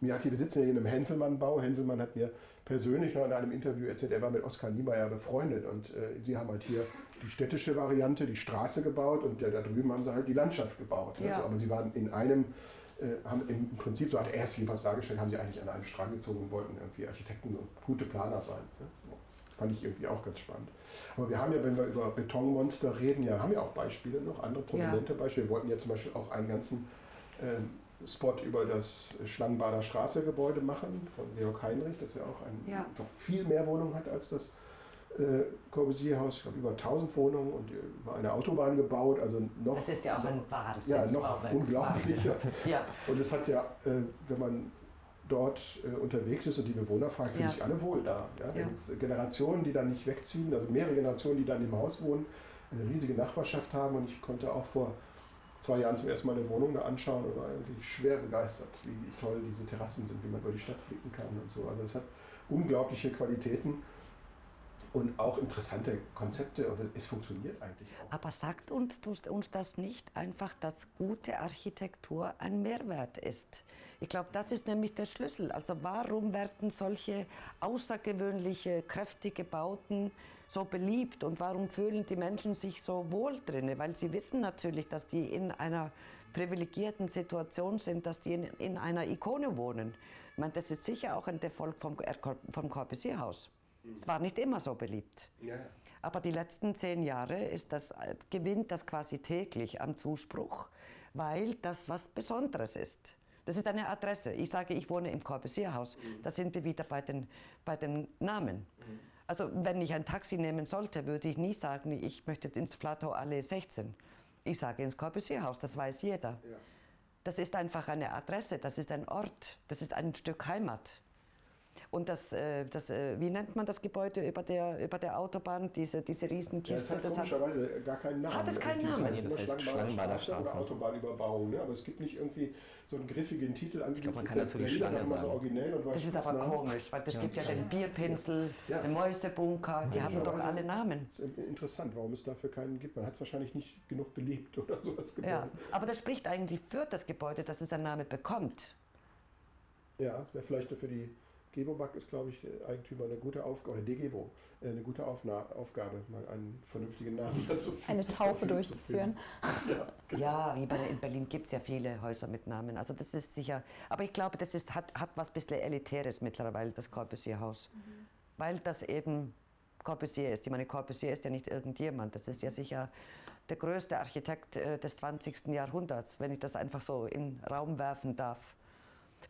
mir hat hier, wir sitzen ja hier in einem Henselmann-Bau. Henselmann hat mir persönlich noch in einem Interview erzählt, er war mit Oskar Niemeyer befreundet und äh, sie haben halt hier die städtische Variante, die Straße gebaut und äh, da drüben haben sie halt die Landschaft gebaut. Ja. So, aber sie waren in einem, äh, haben im Prinzip, so hat er es jedenfalls dargestellt, haben sie eigentlich an einem Strang gezogen und wollten irgendwie Architekten und gute Planer sein. Ne? Fand ich irgendwie auch ganz spannend. Aber wir haben ja, wenn wir über Betonmonster reden, ja, haben ja auch Beispiele noch, andere prominente Beispiele. Wir wollten ja zum Beispiel auch einen ganzen ähm, Spot über das Schlangenbader Straße-Gebäude machen von Georg Heinrich, das ja auch ein, Ja. noch viel mehr Wohnungen hat als das äh, Corbusier-Haus. Ich glaube, über 1000 Wohnungen und über eine Autobahn gebaut. Also noch, Das ist ja auch ein ja, Wahnsinnsbauwerk. noch unglaublicher. Ja, Und es hat ja, äh, wenn man dort äh, unterwegs ist und die Bewohner fragt, fühlen Ja. sich alle wohl da. Ja? Ja. Generationen, die dann nicht wegziehen, also mehrere Generationen, die dann im Haus wohnen, eine riesige Nachbarschaft haben. Und ich konnte auch vor zwei Jahren zum ersten Mal eine Wohnung da anschauen und war eigentlich schwer begeistert, wie toll diese Terrassen sind, wie man über die Stadt blicken kann und so. Also es hat unglaubliche Qualitäten und auch interessante Konzepte und es funktioniert eigentlich auch. aber sagt uns, uns das nicht einfach, dass gute Architektur ein Mehrwert ist? Ich glaube, das ist nämlich der Schlüssel. Also warum werden solche außergewöhnliche, kräftige Bauten so beliebt und warum fühlen die Menschen sich so wohl drin? Weil sie wissen natürlich, dass die in einer privilegierten Situation sind, dass die in, in einer Ikone wohnen. Ich meine, das ist sicher auch ein Erfolg vom, vom Corbusier-Haus. Es war nicht immer so beliebt. Ja. Aber die letzten zehn Jahre ist das, äh, gewinnt das quasi täglich am Zuspruch, weil das was Besonderes ist. Das ist eine Adresse. Ich sage, ich wohne im Corbusier-Haus. Da sind wir wieder bei den, bei den Namen. Also wenn ich ein Taxi nehmen sollte, würde ich nie sagen, ich möchte ins Flatau Allee 16. Ich sage ins Corbusier-Haus, das weiß jeder. Ja. Das ist einfach eine Adresse, das ist ein Ort, das ist ein Stück Heimat. Und das, äh, das äh, wie nennt man das Gebäude über der, über der Autobahn, diese, diese Ja, es Riesenkiste? hat das hat, komischerweise gar keinen Namen. Hat es keinen Irgendwie. Namen? Es Das heißt heißt immer Schlangenbader Straße oder. Autobahnüberbauung. Ne? Aber es gibt nicht irgendwie so einen griffigen Titel. Angeblich glaub, man kann der dazu die Schlange immer so sagen. originell und das ist aber Spitznamen. komisch, weil das Ja, gibt ja den Bierpinsel, Ja. den Mäusebunker, die haben doch alle Namen. Das ist interessant, warum es dafür keinen gibt. Man hat es wahrscheinlich nicht genug geliebt oder so das Gebäude. Ja, aber das spricht eigentlich für das Gebäude, dass es einen Namen bekommt. Ja, das wäre vielleicht für die Gewobag ist, glaube ich, der Eigentümer eine gute Aufgabe, oder DGWO, äh, eine gute Aufna Aufgabe, mal einen vernünftigen Namen *laughs* dazu finden. Eine Taufe durchzuführen. Ja, *laughs* Ja, wie bei, in Berlin gibt es ja viele Häuser mit Namen. Also das ist sicher, aber ich glaube, das ist, hat, hat was bisschen Elitäres mittlerweile, das Corbusier-Haus. Weil das eben Corbusier ist. Ich meine, Corbusier ist ja nicht irgendjemand. Das ist ja sicher der größte Architekt äh, des 20. Jahrhunderts, wenn ich das einfach so in den Raum werfen darf.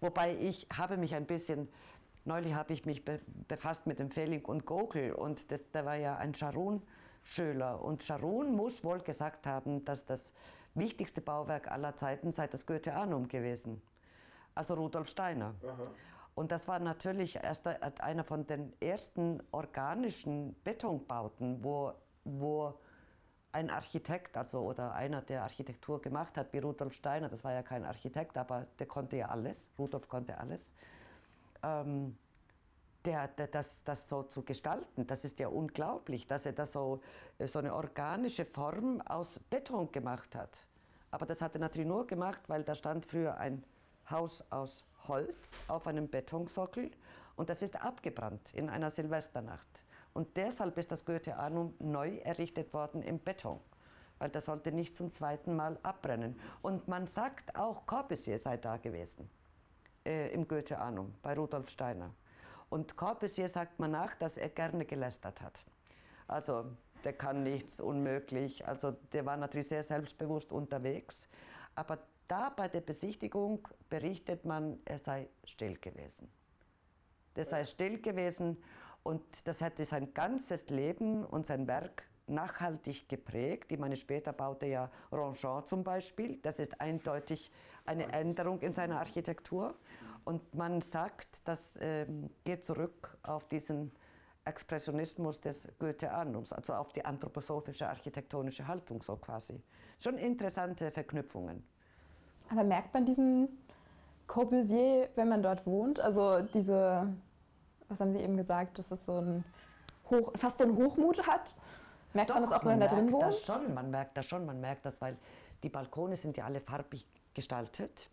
Wobei ich habe mich ein bisschen, neulich habe ich mich be befasst mit dem Fehling und Gogel und das, da war ja ein Scharun-Schüler und Scharun muss wohl gesagt haben, dass das wichtigste Bauwerk aller Zeiten sei das Goetheanum gewesen, also Rudolf Steiner. Und das war natürlich erst einer von den ersten organischen Betonbauten, wo, wo ein Architekt, also oder einer, der Architektur gemacht hat, wie Rudolf Steiner, das war ja kein Architekt, aber der konnte ja alles, Rudolf konnte alles, ähm, der, der, das, das so zu gestalten, das ist ja unglaublich, dass er das so, äh, so eine organische Form aus Beton gemacht hat. Aber das hat er natürlich nur gemacht, weil da stand früher ein Haus aus Holz auf einem Betonsockel und das ist abgebrannt in einer Silvesternacht. Und deshalb ist das Goetheanum neu errichtet worden im Beton, weil das sollte nicht zum zweiten Mal abbrennen. Und man sagt auch, Corbusier sei da gewesen äh, im Goetheanum bei Rudolf Steiner. Und Corbusier sagt man nach, dass er gerne gelästert hat. Also der kann nichts, unmöglich. Also der war natürlich sehr selbstbewusst unterwegs. Aber da bei der Besichtigung berichtet man, er sei still gewesen. Der sei still gewesen und das hätte sein ganzes Leben und sein Werk nachhaltig geprägt. Ich meine, später baute ja Ronchamp zum Beispiel. Das ist eindeutig eine Änderung in seiner Architektur. Und man sagt, das ähm, geht zurück auf diesen Expressionismus des Goetheanums, also auf die anthroposophische architektonische Haltung so quasi. Schon interessante Verknüpfungen. Aber merkt man diesen Corbusier, wenn man dort wohnt? Also diese, was haben Sie eben gesagt, dass es so ein Hoch, fast so einen Hochmut hat? Merkt man das auch, wenn man da drin wohnt? Das schon, man merkt das schon, man merkt das, weil die Balkone sind ja alle farbig gestaltet.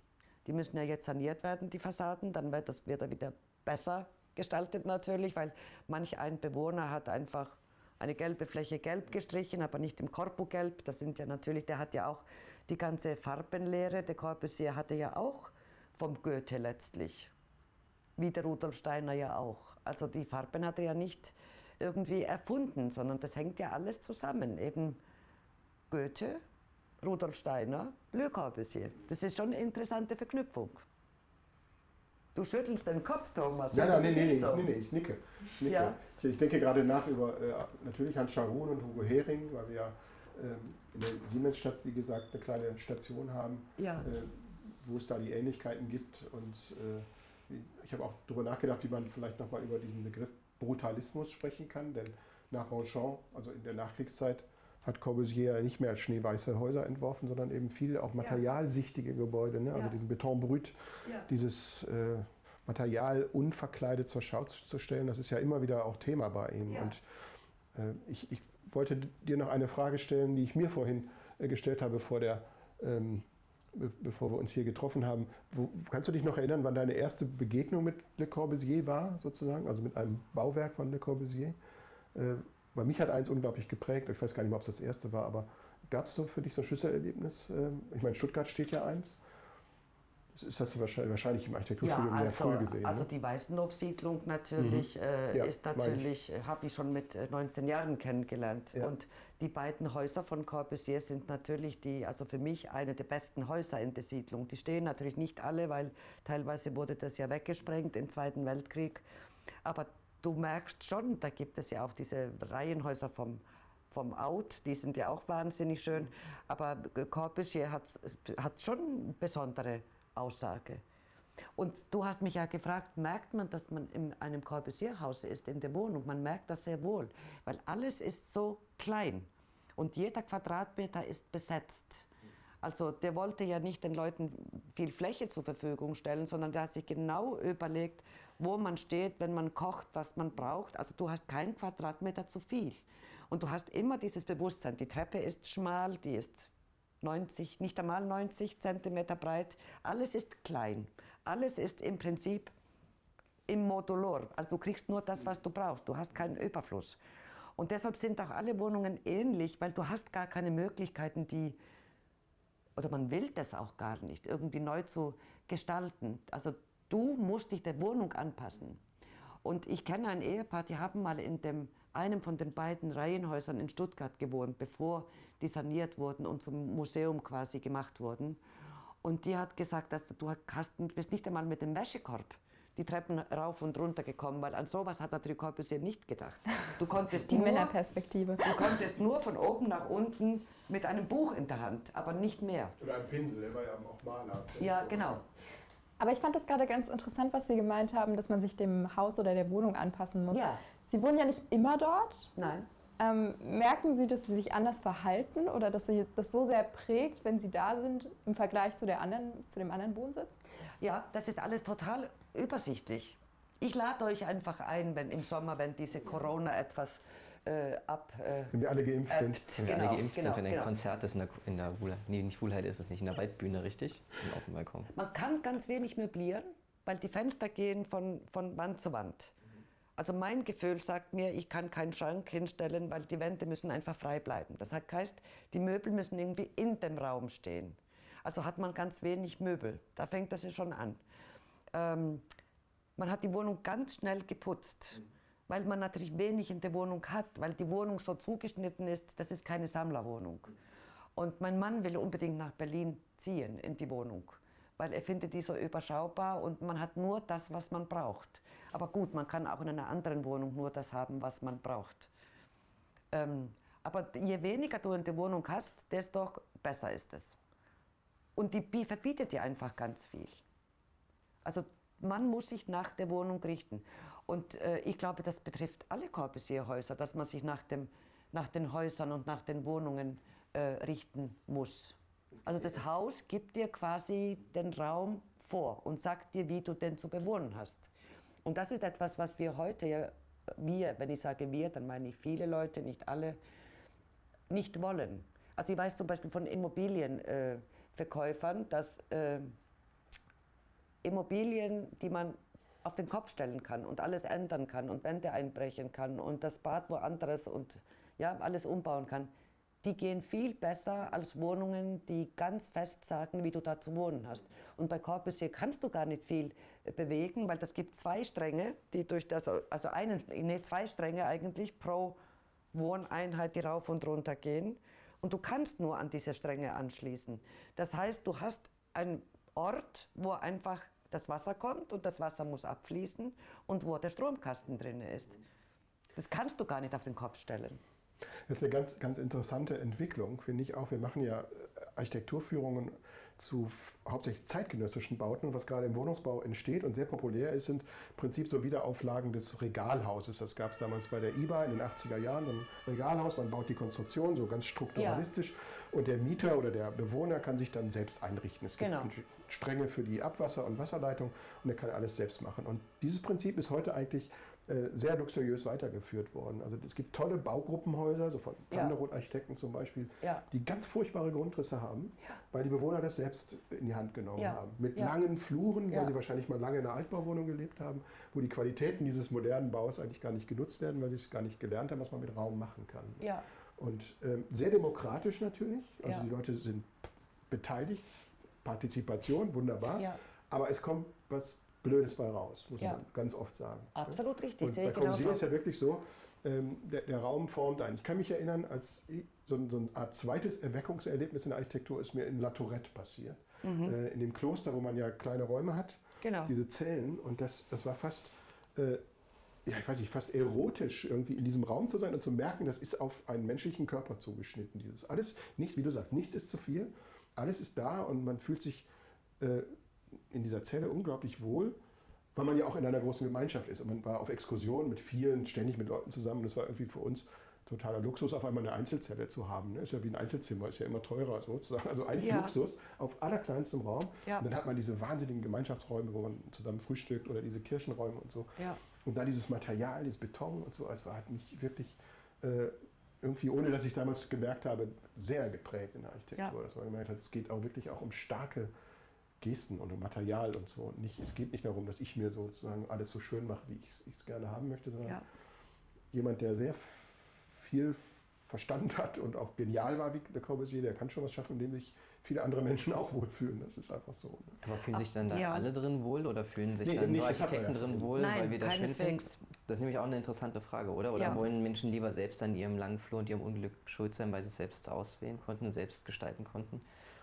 Die müssen ja jetzt saniert werden, die Fassaden, dann wird das wird er wieder besser gestaltet natürlich, weil manch ein Bewohner hat einfach eine gelbe Fläche gelb gestrichen, aber nicht im Korpogelb. Das sind ja natürlich, der hat ja auch die ganze Farbenlehre. Der Corbusier hatte ja auch vom Goethe letztlich, wie der Rudolf Steiner ja auch. Also die Farben hat er ja nicht irgendwie erfunden, sondern das hängt ja alles zusammen. Eben Goethe Rudolf Steiner, Le Corbusier. Das ist schon eine interessante Verknüpfung. Du schüttelst den Kopf, Thomas. Nein, Ist nein, das nee, nee, so? nee, nee, ich nicke. Ich, nicke. Ja. Ich, ich denke gerade nach über äh, natürlich Hans Scharun und Hugo Hering, weil wir ja ähm, in der Siemensstadt, wie gesagt, eine kleine Station haben, Ja. äh, wo es da die Ähnlichkeiten gibt. Und äh, ich habe auch darüber nachgedacht, wie man vielleicht nochmal über diesen Begriff Brutalismus sprechen kann, denn nach Ronchamp, also in der Nachkriegszeit, hat Corbusier nicht mehr schneeweiße Häuser entworfen, sondern eben viel auch materialsichtige Gebäude, ne? also Ja. diesen Betonbrüt, Ja. dieses äh, Material unverkleidet zur Schau zu stellen, das ist ja immer wieder auch Thema bei ihm. Ja. Und äh, ich, ich wollte dir noch eine Frage stellen, die ich mir vorhin äh, gestellt habe, vor der, ähm, be bevor wir uns hier getroffen haben. Wo, kannst du dich noch erinnern, wann deine erste Begegnung mit Le Corbusier war, sozusagen, also mit einem Bauwerk von Le Corbusier? Äh, weil mich hat eins unglaublich geprägt. Ich weiß gar nicht mehr, ob es das erste war, aber gab es so für dich so ein Schlüsselerlebnis? Ähm, ich meine, in Stuttgart steht ja eins. Das ist das wahrscheinlich, im Architekturstudium Ja, sehr also, früh gesehen. also ne? die Weißenhof-Siedlung natürlich äh, Ja, ist natürlich, äh, habe ich schon mit äh, 19 Jahren kennengelernt. Ja. Und die beiden Häuser von Corbusier sind natürlich die, also für mich eine der besten Häuser in der Siedlung. Die stehen natürlich nicht alle, weil teilweise wurde das ja weggesprengt im Zweiten Weltkrieg. Aber du merkst schon, da gibt es ja auch diese Reihenhäuser vom vom Out, die sind ja auch wahnsinnig schön, aber Corbusier hat, schon eine besondere Aussage. Und du hast mich ja gefragt, merkt man, dass man in einem Corbusier-Haus ist, in der Wohnung? Man merkt das sehr wohl, weil alles ist so klein und jeder Quadratmeter ist besetzt. Also der wollte ja nicht den Leuten viel Fläche zur Verfügung stellen, sondern der hat sich genau überlegt, wo man steht, wenn man kocht, was man braucht. Also du hast keinen Quadratmeter zu viel. Und du hast immer dieses Bewusstsein, die Treppe ist schmal, die ist 90, nicht einmal 90 Zentimeter breit. Alles ist klein. Alles ist im Prinzip im Modulor. Also du kriegst nur das, was du brauchst. Du hast keinen Überfluss. Und deshalb sind auch alle Wohnungen ähnlich, weil du hast gar keine Möglichkeiten, die, oder man will das auch gar nicht, irgendwie neu zu gestalten. Also du musst dich der Wohnung anpassen. Und ich kenne ein Ehepaar, die haben mal in dem, einem von den beiden Reihenhäusern in Stuttgart gewohnt, bevor die saniert wurden und zum Museum quasi gemacht wurden. Und die hat gesagt, dass du hast, bist nicht einmal mit dem Wäschekorb die Treppen rauf und runter gekommen, weil an sowas hat natürlich Corbusier nicht gedacht. Du *laughs* konntest, Die nur, Männerperspektive. du konntest nur von oben nach unten mit einem Buch in der Hand, aber nicht mehr. Oder ein Pinsel, der war ja auch Maler. Ja, genau. Aber ich fand das gerade ganz interessant, was Sie gemeint haben, dass man sich dem Haus oder der Wohnung anpassen muss. Ja. Sie wohnen ja nicht immer dort. Nein. Ähm, merken Sie, dass Sie sich anders verhalten oder dass Sie das so sehr prägt, wenn Sie da sind im Vergleich zu, der anderen, zu dem anderen Wohnsitz? Ja, das ist alles total übersichtlich. Ich lade euch einfach ein, wenn im Sommer, wenn diese Corona etwas äh, ab. Äh, Wenn wir alle geimpft sind. ebbt. Wenn wir Genau, alle geimpft genau, sind, wenn ein genau. Konzert ist in der, in der nee, nicht Wuhlheit ist es nicht, in der Waldbühne, richtig? Auf dem Balkon. Man kann ganz wenig möblieren, weil die Fenster gehen von, von Wand zu Wand. Also mein Gefühl sagt mir, ich kann keinen Schrank hinstellen, weil die Wände müssen einfach frei bleiben. Das heißt, die Möbel müssen irgendwie in dem Raum stehen. Also hat man ganz wenig Möbel. Da fängt das ja schon an. Ähm, man hat die Wohnung ganz schnell geputzt, weil man natürlich wenig in der Wohnung hat, weil die Wohnung so zugeschnitten ist, das ist keine Sammlerwohnung. Und mein Mann will unbedingt nach Berlin ziehen in die Wohnung, weil er findet die so überschaubar und man hat nur das, was man braucht. Aber gut, man kann auch in einer anderen Wohnung nur das haben, was man braucht. Ähm, aber je weniger du in der Wohnung hast, desto besser ist es. Und die Bi- verbietet dir einfach ganz viel. Also man muss sich nach der Wohnung richten. Und äh, ich glaube, das betrifft alle Corbusier-Häuser, dass man sich nach, dem, nach den Häusern und nach den Wohnungen äh, richten muss. Also das Haus gibt dir quasi den Raum vor und sagt dir, wie du den zu bewohnen hast. Und das ist etwas, was wir heute, ja, wir, wenn ich sage wir, dann meine ich viele Leute, nicht alle, nicht wollen. Also ich weiß zum Beispiel von Immobilienverkäufern, äh, Verkäufern, dass äh, Immobilien, die man auf den Kopf stellen kann und alles ändern kann und Wände einbrechen kann und das Bad woanders und ja, alles umbauen kann, die gehen viel besser als Wohnungen, die ganz fest sagen, wie du da zu wohnen hast. Und bei Corbusier kannst du gar nicht viel äh, bewegen, weil das gibt zwei Stränge, die durch das, also einen, nee, zwei Stränge eigentlich pro Wohneinheit, die rauf und runter gehen. Und du kannst nur an diese Stränge anschließen. Das heißt, du hast einen Ort, wo einfach das Wasser kommt und das Wasser muss abfließen und wo der Stromkasten drin ist. Das kannst du gar nicht auf den Kopf stellen. Das ist eine ganz, ganz interessante Entwicklung, finde ich auch. Wir machen ja Architekturführungen zu hauptsächlich zeitgenössischen Bauten. Und was gerade im Wohnungsbau entsteht und sehr populär ist, sind im Prinzip so Wiederauflagen des Regalhauses. Das gab es damals bei der IBA in den 80er Jahren. Ein Regalhaus, man baut die Konstruktion so ganz strukturalistisch ja. und der Mieter oder der Bewohner kann sich dann selbst einrichten. Es gibt genau. Stränge für die Abwasser- und Wasserleitung und er kann alles selbst machen. Und dieses Prinzip ist heute eigentlich sehr luxuriös weitergeführt worden. Also es gibt tolle Baugruppenhäuser, so von Sanderoth-Architekten zum Beispiel, ja. die ganz furchtbare Grundrisse haben, ja. weil die Bewohner das selbst in die Hand genommen ja. haben. Mit langen Fluren, weil sie wahrscheinlich mal lange in einer Altbauwohnung gelebt haben, wo die Qualitäten dieses modernen Baus eigentlich gar nicht genutzt werden, weil sie es gar nicht gelernt haben, was man mit Raum machen kann. Und ähm, sehr demokratisch natürlich, also die Leute sind beteiligt, Partizipation, wunderbar, aber es kommt was Blödes bei raus, muss ja. man ganz oft sagen. Absolut richtig. Und bei Corbusier ist ja wirklich so, ähm, der, der, Raum formt ein. Ich kann mich erinnern, als so, so, eine Art zweites Erweckungserlebnis in der Architektur ist mir in La Tourette passiert. Mhm. Äh, in dem Kloster, wo man ja kleine Räume hat, genau. diese Zellen. Und das, das war fast, äh, ja, ich weiß nicht, fast erotisch, irgendwie in diesem Raum zu sein und zu merken, das ist auf einen menschlichen Körper zugeschnitten. Dieses alles, nicht, wie du sagst, nichts ist zu viel, alles ist da und man fühlt sich äh, in dieser Zelle unglaublich wohl, weil man ja auch in einer großen Gemeinschaft ist. Und man war auf Exkursionen mit vielen, ständig mit Leuten zusammen. Das war irgendwie für uns totaler Luxus, auf einmal eine Einzelzelle zu haben. Ne? Ist ja wie ein Einzelzimmer, ist ja immer teurer sozusagen. Also eigentlich ja. Luxus auf allerkleinstem Raum. Ja. Und dann hat man diese wahnsinnigen Gemeinschaftsräume, wo man zusammen frühstückt oder diese Kirchenräume und so. Ja. Und da dieses Material, dieses Beton und so, es war halt nicht wirklich äh, irgendwie, ohne dass ich damals gemerkt habe, sehr geprägt in der Architektur. Dass man gemerkt hat, es geht auch wirklich auch um starke Gesten und Material und so. Und nicht, es geht nicht darum, dass ich mir sozusagen alles so schön mache, wie ich es gerne haben möchte, sondern ja. jemand, der sehr viel Verstand hat und auch genial war wie der Corbusier, der kann schon was schaffen, in dem sich viele andere Menschen auch wohlfühlen. Das ist einfach so. Ne? Aber fühlen sich dann da ja. alle drin wohl oder fühlen sich nee, dann nur Architekten drin wohl, Nein, weil wir das schön finden? Das ist nämlich auch eine interessante Frage, oder? Oder ja. wollen Menschen lieber selbst an ihrem langen Flur und ihrem Unglück schuld sein, weil sie es selbst auswählen konnten, selbst gestalten konnten?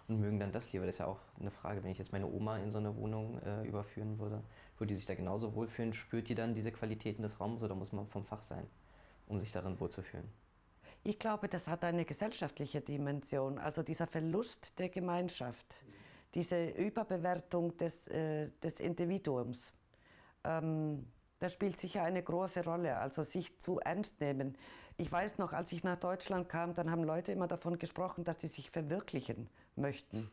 Und mögen dann das lieber. Das ist ja auch eine Frage, wenn ich jetzt meine Oma in so eine Wohnung äh, überführen würde, würde die sich da genauso wohlfühlen? Spürt die dann diese Qualitäten des Raums oder muss man vom Fach sein, um sich darin wohlzufühlen? Ich glaube, das hat eine gesellschaftliche Dimension, also dieser Verlust der Gemeinschaft, diese Überbewertung des, äh, des Individuums. Ähm, das spielt sicher eine große Rolle, also sich zu ernst nehmen. Ich weiß noch, als ich nach Deutschland kam, dann haben Leute immer davon gesprochen, dass sie sich verwirklichen möchten.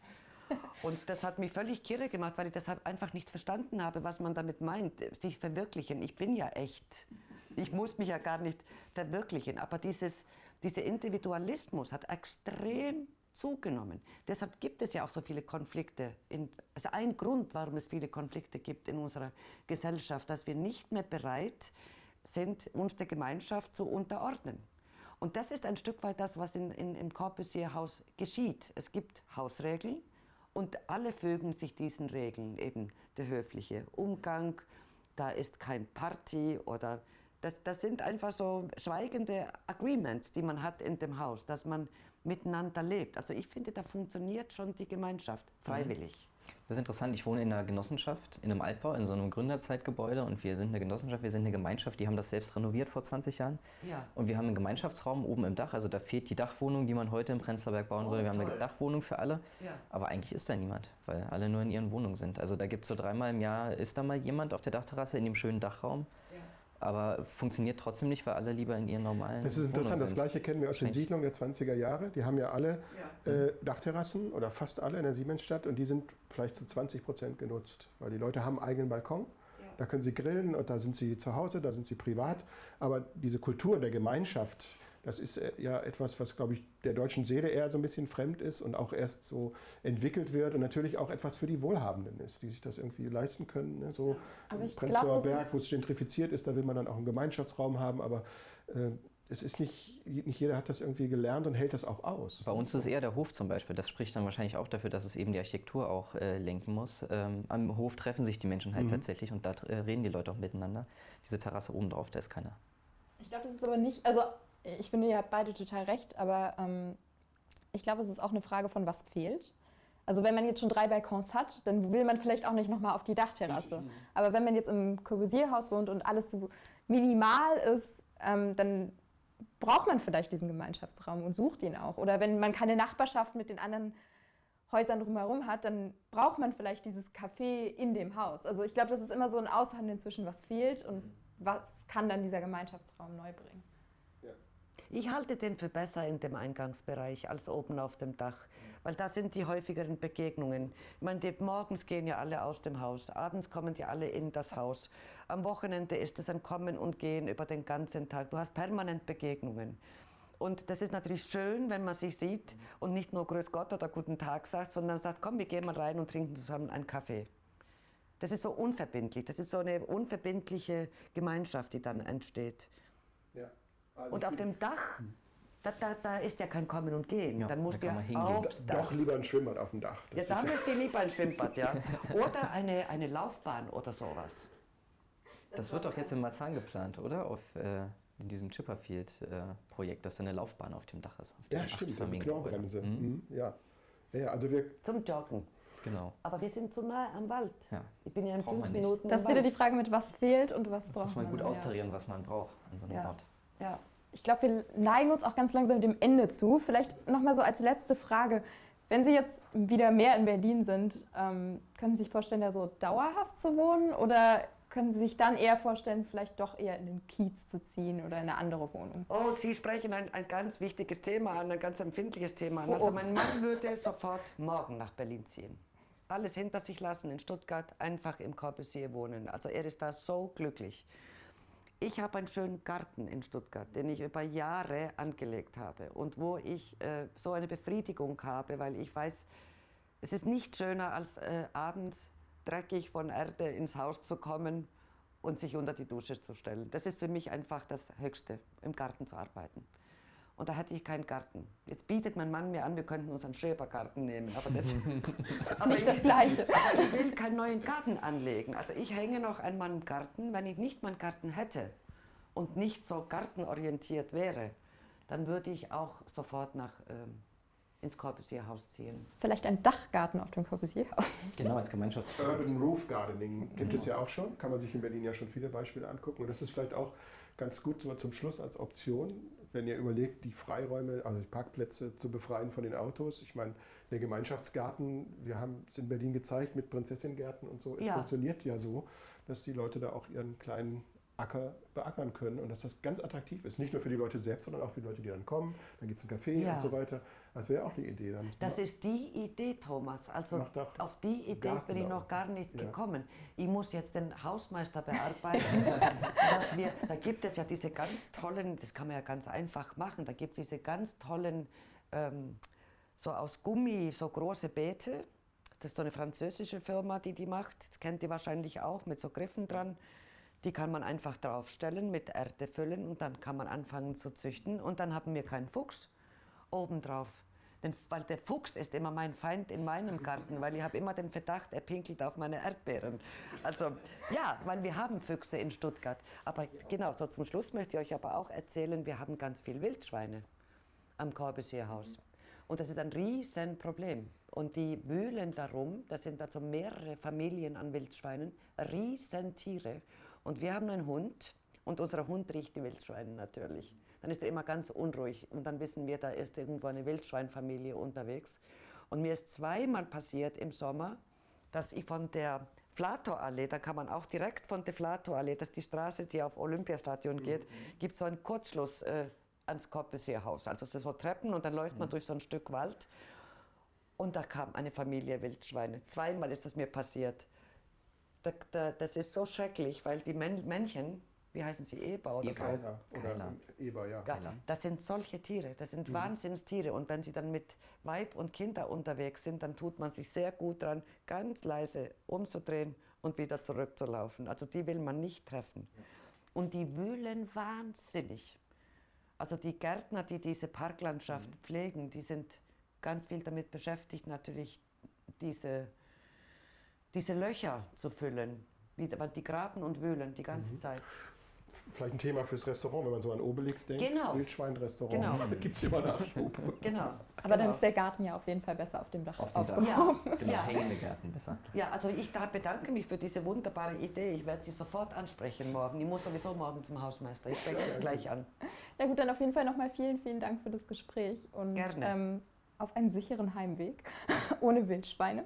Und das hat mich völlig kirre gemacht, weil ich deshalb einfach nicht verstanden habe, was man damit meint, sich verwirklichen. Ich bin ja echt. Ich muss mich ja gar nicht verwirklichen. Aber dieses, dieser Individualismus hat extrem zugenommen. Deshalb gibt es ja auch so viele Konflikte. In, also ein Grund, warum es viele Konflikte gibt in unserer Gesellschaft, dass wir nicht mehr bereit sind, sind, uns der Gemeinschaft zu unterordnen. Und das ist ein Stück weit das, was in, in, im Corbusier-Haus geschieht. Es gibt Hausregeln und alle fügen sich diesen Regeln, eben der höfliche Umgang, da ist kein Party oder das, das sind einfach so schweigende Agreements, die man hat in dem Haus, dass man miteinander lebt. Also ich finde, da funktioniert schon die Gemeinschaft freiwillig. Das ist interessant. Ich wohne in einer Genossenschaft, in einem Altbau, in so einem Gründerzeitgebäude und wir sind eine Genossenschaft, wir sind eine Gemeinschaft, die haben das selbst renoviert vor 20 Jahren. Ja. Und wir haben einen Gemeinschaftsraum oben im Dach, also da fehlt die Dachwohnung, die man heute im Prenzlauer Berg bauen oh, würde. Wir toll. haben eine Dachwohnung für alle, ja. aber eigentlich ist da niemand, weil alle nur in ihren Wohnungen sind. Also da gibt es so dreimal im Jahr, ist da mal jemand auf der Dachterrasse in dem schönen Dachraum aber funktioniert trotzdem nicht, weil alle lieber in ihren normalen. Das ist interessant, das gleiche kennen wir aus den Siedlungen der 20er Jahre. Die haben ja alle ja. Äh, Dachterrassen oder fast alle in der Siemensstadt und die sind vielleicht zu 20 Prozent genutzt, weil die Leute haben einen eigenen Balkon. Ja. Da können sie grillen und da sind sie zu Hause, da sind sie privat. Aber diese Kultur der Gemeinschaft, das ist äh, ja etwas, was, glaube ich, der deutschen Seele eher so ein bisschen fremd ist und auch erst so entwickelt wird und natürlich auch etwas für die Wohlhabenden ist, die sich das irgendwie leisten können. Ne? So Prenzlauer Berg, wo es gentrifiziert ist, da will man dann auch einen Gemeinschaftsraum haben, aber äh, es ist nicht, nicht jeder hat das irgendwie gelernt und hält das auch aus. Bei uns ist es eher der Hof zum Beispiel. Das spricht dann wahrscheinlich auch dafür, dass es eben die Architektur auch äh, lenken muss. Ähm, am Hof treffen sich die Menschen halt mhm. tatsächlich und da äh, reden die Leute auch miteinander. Diese Terrasse oben drauf, da ist keiner. Ich glaube, das ist aber nicht, also ich finde, ihr habt beide total recht, aber ähm, Ich glaube, es ist auch eine Frage von, was fehlt. Also wenn man jetzt schon drei Balkons hat, dann will man vielleicht auch nicht nochmal auf die Dachterrasse. Aber wenn man jetzt im Corbusier-Haus wohnt und alles so minimal ist, ähm, dann braucht man vielleicht diesen Gemeinschaftsraum und sucht ihn auch. Oder wenn man keine Nachbarschaft mit den anderen Häusern drumherum hat, dann braucht man vielleicht dieses Café in dem Haus. Also ich glaube, das ist immer so ein Aushandeln zwischen was fehlt und was kann dann dieser Gemeinschaftsraum neu bringen. Ich halte den für besser in dem Eingangsbereich als oben auf dem Dach, weil da sind die häufigeren Begegnungen. Ich meine, die, morgens gehen ja alle aus dem Haus, abends kommen die alle in das Haus. Am Wochenende ist es ein Kommen und Gehen über den ganzen Tag. Du hast permanent Begegnungen. Und das ist natürlich schön, wenn man sich sieht und nicht nur Grüß Gott oder Guten Tag sagt, sondern sagt, komm, wir gehen mal rein und trinken zusammen einen Kaffee. Das ist so unverbindlich. Das ist so eine unverbindliche Gemeinschaft, die dann entsteht. Ja. Also Und auf dem Dach, da, da, da ist ja kein Kommen und Gehen. Ja, dann musst da du ja man hingehen. aufs Dach. Doch lieber ein Schwimmbad auf dem Dach. Ja, Das da ist möchte ich lieber ein Schwimmbad, ja. *laughs* Oder eine, eine Laufbahn oder sowas. Das wird doch jetzt in Marzahn geplant, oder? Auf, äh, in diesem Chipperfield-Projekt, dass da eine Laufbahn auf dem Dach ist. Auf ja, dem stimmt, die. Knorrbremse. Mhm. Mhm. Ja. Ja, ja, also wir Zum Joggen. Genau. Aber wir sind zu nahe am Wald. Ja. Ich bin ja in Braucht fünf man. Minuten Das ist wieder die Frage mit, was fehlt und was braucht Muss man gut ja. austarieren, was man braucht an so einem Ja. Ort. Ja. Ich glaube, wir neigen uns auch ganz langsam dem Ende zu. Vielleicht nochmal so als letzte Frage. Wenn Sie jetzt wieder mehr in Berlin sind, ähm, können Sie sich vorstellen, da so dauerhaft zu wohnen? Oder können Sie sich dann eher vorstellen, vielleicht doch eher in den Kiez zu ziehen oder in eine andere Wohnung? Oh, Sie sprechen ein, ein ganz wichtiges Thema an, ein ganz empfindliches Thema an. Oh, Also oh. mein Mann würde sofort morgen nach Berlin ziehen. Alles hinter sich lassen in Stuttgart, einfach im Corbusier wohnen. Also er ist da so glücklich. Ich habe einen schönen Garten in Stuttgart, den ich über Jahre angelegt habe und wo ich äh, so eine Befriedigung habe, weil ich weiß, es ist nicht schöner als äh, abends dreckig von Erde ins Haus zu kommen und sich unter die Dusche zu stellen. Das ist für mich einfach das Höchste, im Garten zu arbeiten. Und da hatte ich keinen Garten. Jetzt bietet mein Mann mir an, wir könnten uns einen Schrebergarten nehmen. Aber das, *laughs* aber Nicht das ich- *laughs* Gleiche. aber ich will keinen neuen Garten anlegen. Also ich hänge noch an meinem Garten. Wenn ich nicht meinen Garten hätte und nicht so gartenorientiert wäre, dann würde ich auch sofort nach, ähm, ins Corbusier-Haus ziehen. Vielleicht ein Dachgarten auf dem Corbusier-Haus. *laughs* Genau, als Gemeinschafts... Urban Roof Gardening gibt es ja auch schon, kann man sich in Berlin ja schon viele Beispiele angucken. Und das ist vielleicht auch ganz gut so zum Schluss als Option, wenn ihr überlegt, die Freiräume, also die Parkplätze zu befreien von den Autos. Ich meine, der Gemeinschaftsgarten, wir haben es in Berlin gezeigt mit Prinzessingärten und so, es Ja. funktioniert ja so, dass die Leute da auch ihren kleinen Acker beackern können und dass das ganz attraktiv ist. Nicht nur für die Leute selbst, sondern auch für die Leute, die dann kommen. Dann gibt es einen Café Ja. und so weiter. Das wäre auch eine Idee dann. Das ist die Idee, Thomas. Also auf die Idee Garten bin ich noch gar nicht Ja. gekommen. Ich muss jetzt den Hausmeister bearbeiten, *laughs* dass wir, da gibt es ja diese ganz tollen, das kann man ja ganz einfach machen, da gibt es diese ganz tollen, ähm, so aus Gummi, so große Beete. Das ist so eine französische Firma, die die macht. Das kennt ihr wahrscheinlich auch, mit so Griffen dran. Die kann man einfach draufstellen, mit Erde füllen und dann kann man anfangen zu züchten. Und dann haben wir keinen Fuchs obendrauf. Denn, weil der Fuchs ist immer mein Feind in meinem *laughs* Garten, weil ich habe immer den Verdacht, er pinkelt auf meine Erdbeeren. Also ja, weil wir haben Füchse in Stuttgart. Aber genau, so zum Schluss möchte ich euch aber auch erzählen, wir haben ganz viel Wildschweine am Corbusierhaus. Und das ist ein Riesenproblem. Und die wühlen darum, das sind also mehrere Familien an Wildschweinen, Riesentiere. Und wir haben einen Hund und unser Hund riecht die Wildschweine natürlich. Dann ist er immer ganz unruhig und dann wissen wir, da ist irgendwo eine Wildschweinfamilie unterwegs. Und mir ist zweimal passiert im Sommer, dass ich von der Flatorallee, da kann man auch direkt von der Flatorallee, das ist die Straße, die auf Olympiastadion geht, gibt so einen Kurzschluss äh, ans Corbusier-Haus. Also es sind so Treppen und dann läuft man durch so ein Stück Wald und da kam eine Familie Wildschweine. Zweimal ist das mir passiert. Da, da, das ist so schrecklich, weil die Männ Männchen, wie heißen sie, Eber oder so? Keiler oder Keiler. Eber, ja. Ja, das sind solche Tiere, das sind Wahnsinnstiere. Und wenn sie dann mit Weib und Kinder unterwegs sind, dann tut man sich sehr gut dran, ganz leise umzudrehen und wieder zurückzulaufen. Also die will man nicht treffen. Und die wühlen wahnsinnig. Also die Gärtner, die diese Parklandschaft pflegen, die sind ganz viel damit beschäftigt, natürlich diese, diese Löcher zu füllen. Wie- die graben und wühlen die ganze Zeit. Vielleicht ein Thema fürs Restaurant, wenn man so an Obelix denkt. Genau. Wildschweinrestaurant. Genau. *laughs* Gibt es immer Nachschub. Genau. Aber dann genau. ist der Garten ja auf jeden Fall besser auf dem Dach Auf dem Dach. aufgehoben. *laughs* Genau, Ja. hängende Gärten besser. Ja, also ich da bedanke mich für diese wunderbare Idee. Ich werde sie sofort ansprechen morgen. Ich muss sowieso morgen zum Hausmeister. Ich fange jetzt gleich an. Ja gut, dann auf jeden Fall nochmal vielen, vielen Dank für das Gespräch und Gerne. Ähm, auf einen sicheren Heimweg *laughs* ohne Wildschweine.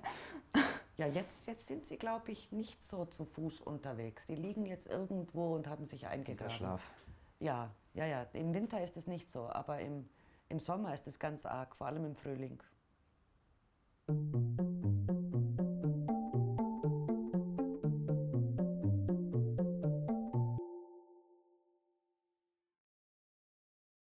Ja, jetzt, jetzt sind sie, glaube ich, nicht so zu Fuß unterwegs. Die liegen jetzt irgendwo und haben sich eingegraben. Schlaf. Ja, ja, ja. Im Winter ist es nicht so, aber im, im Sommer ist es ganz arg, vor allem im Frühling.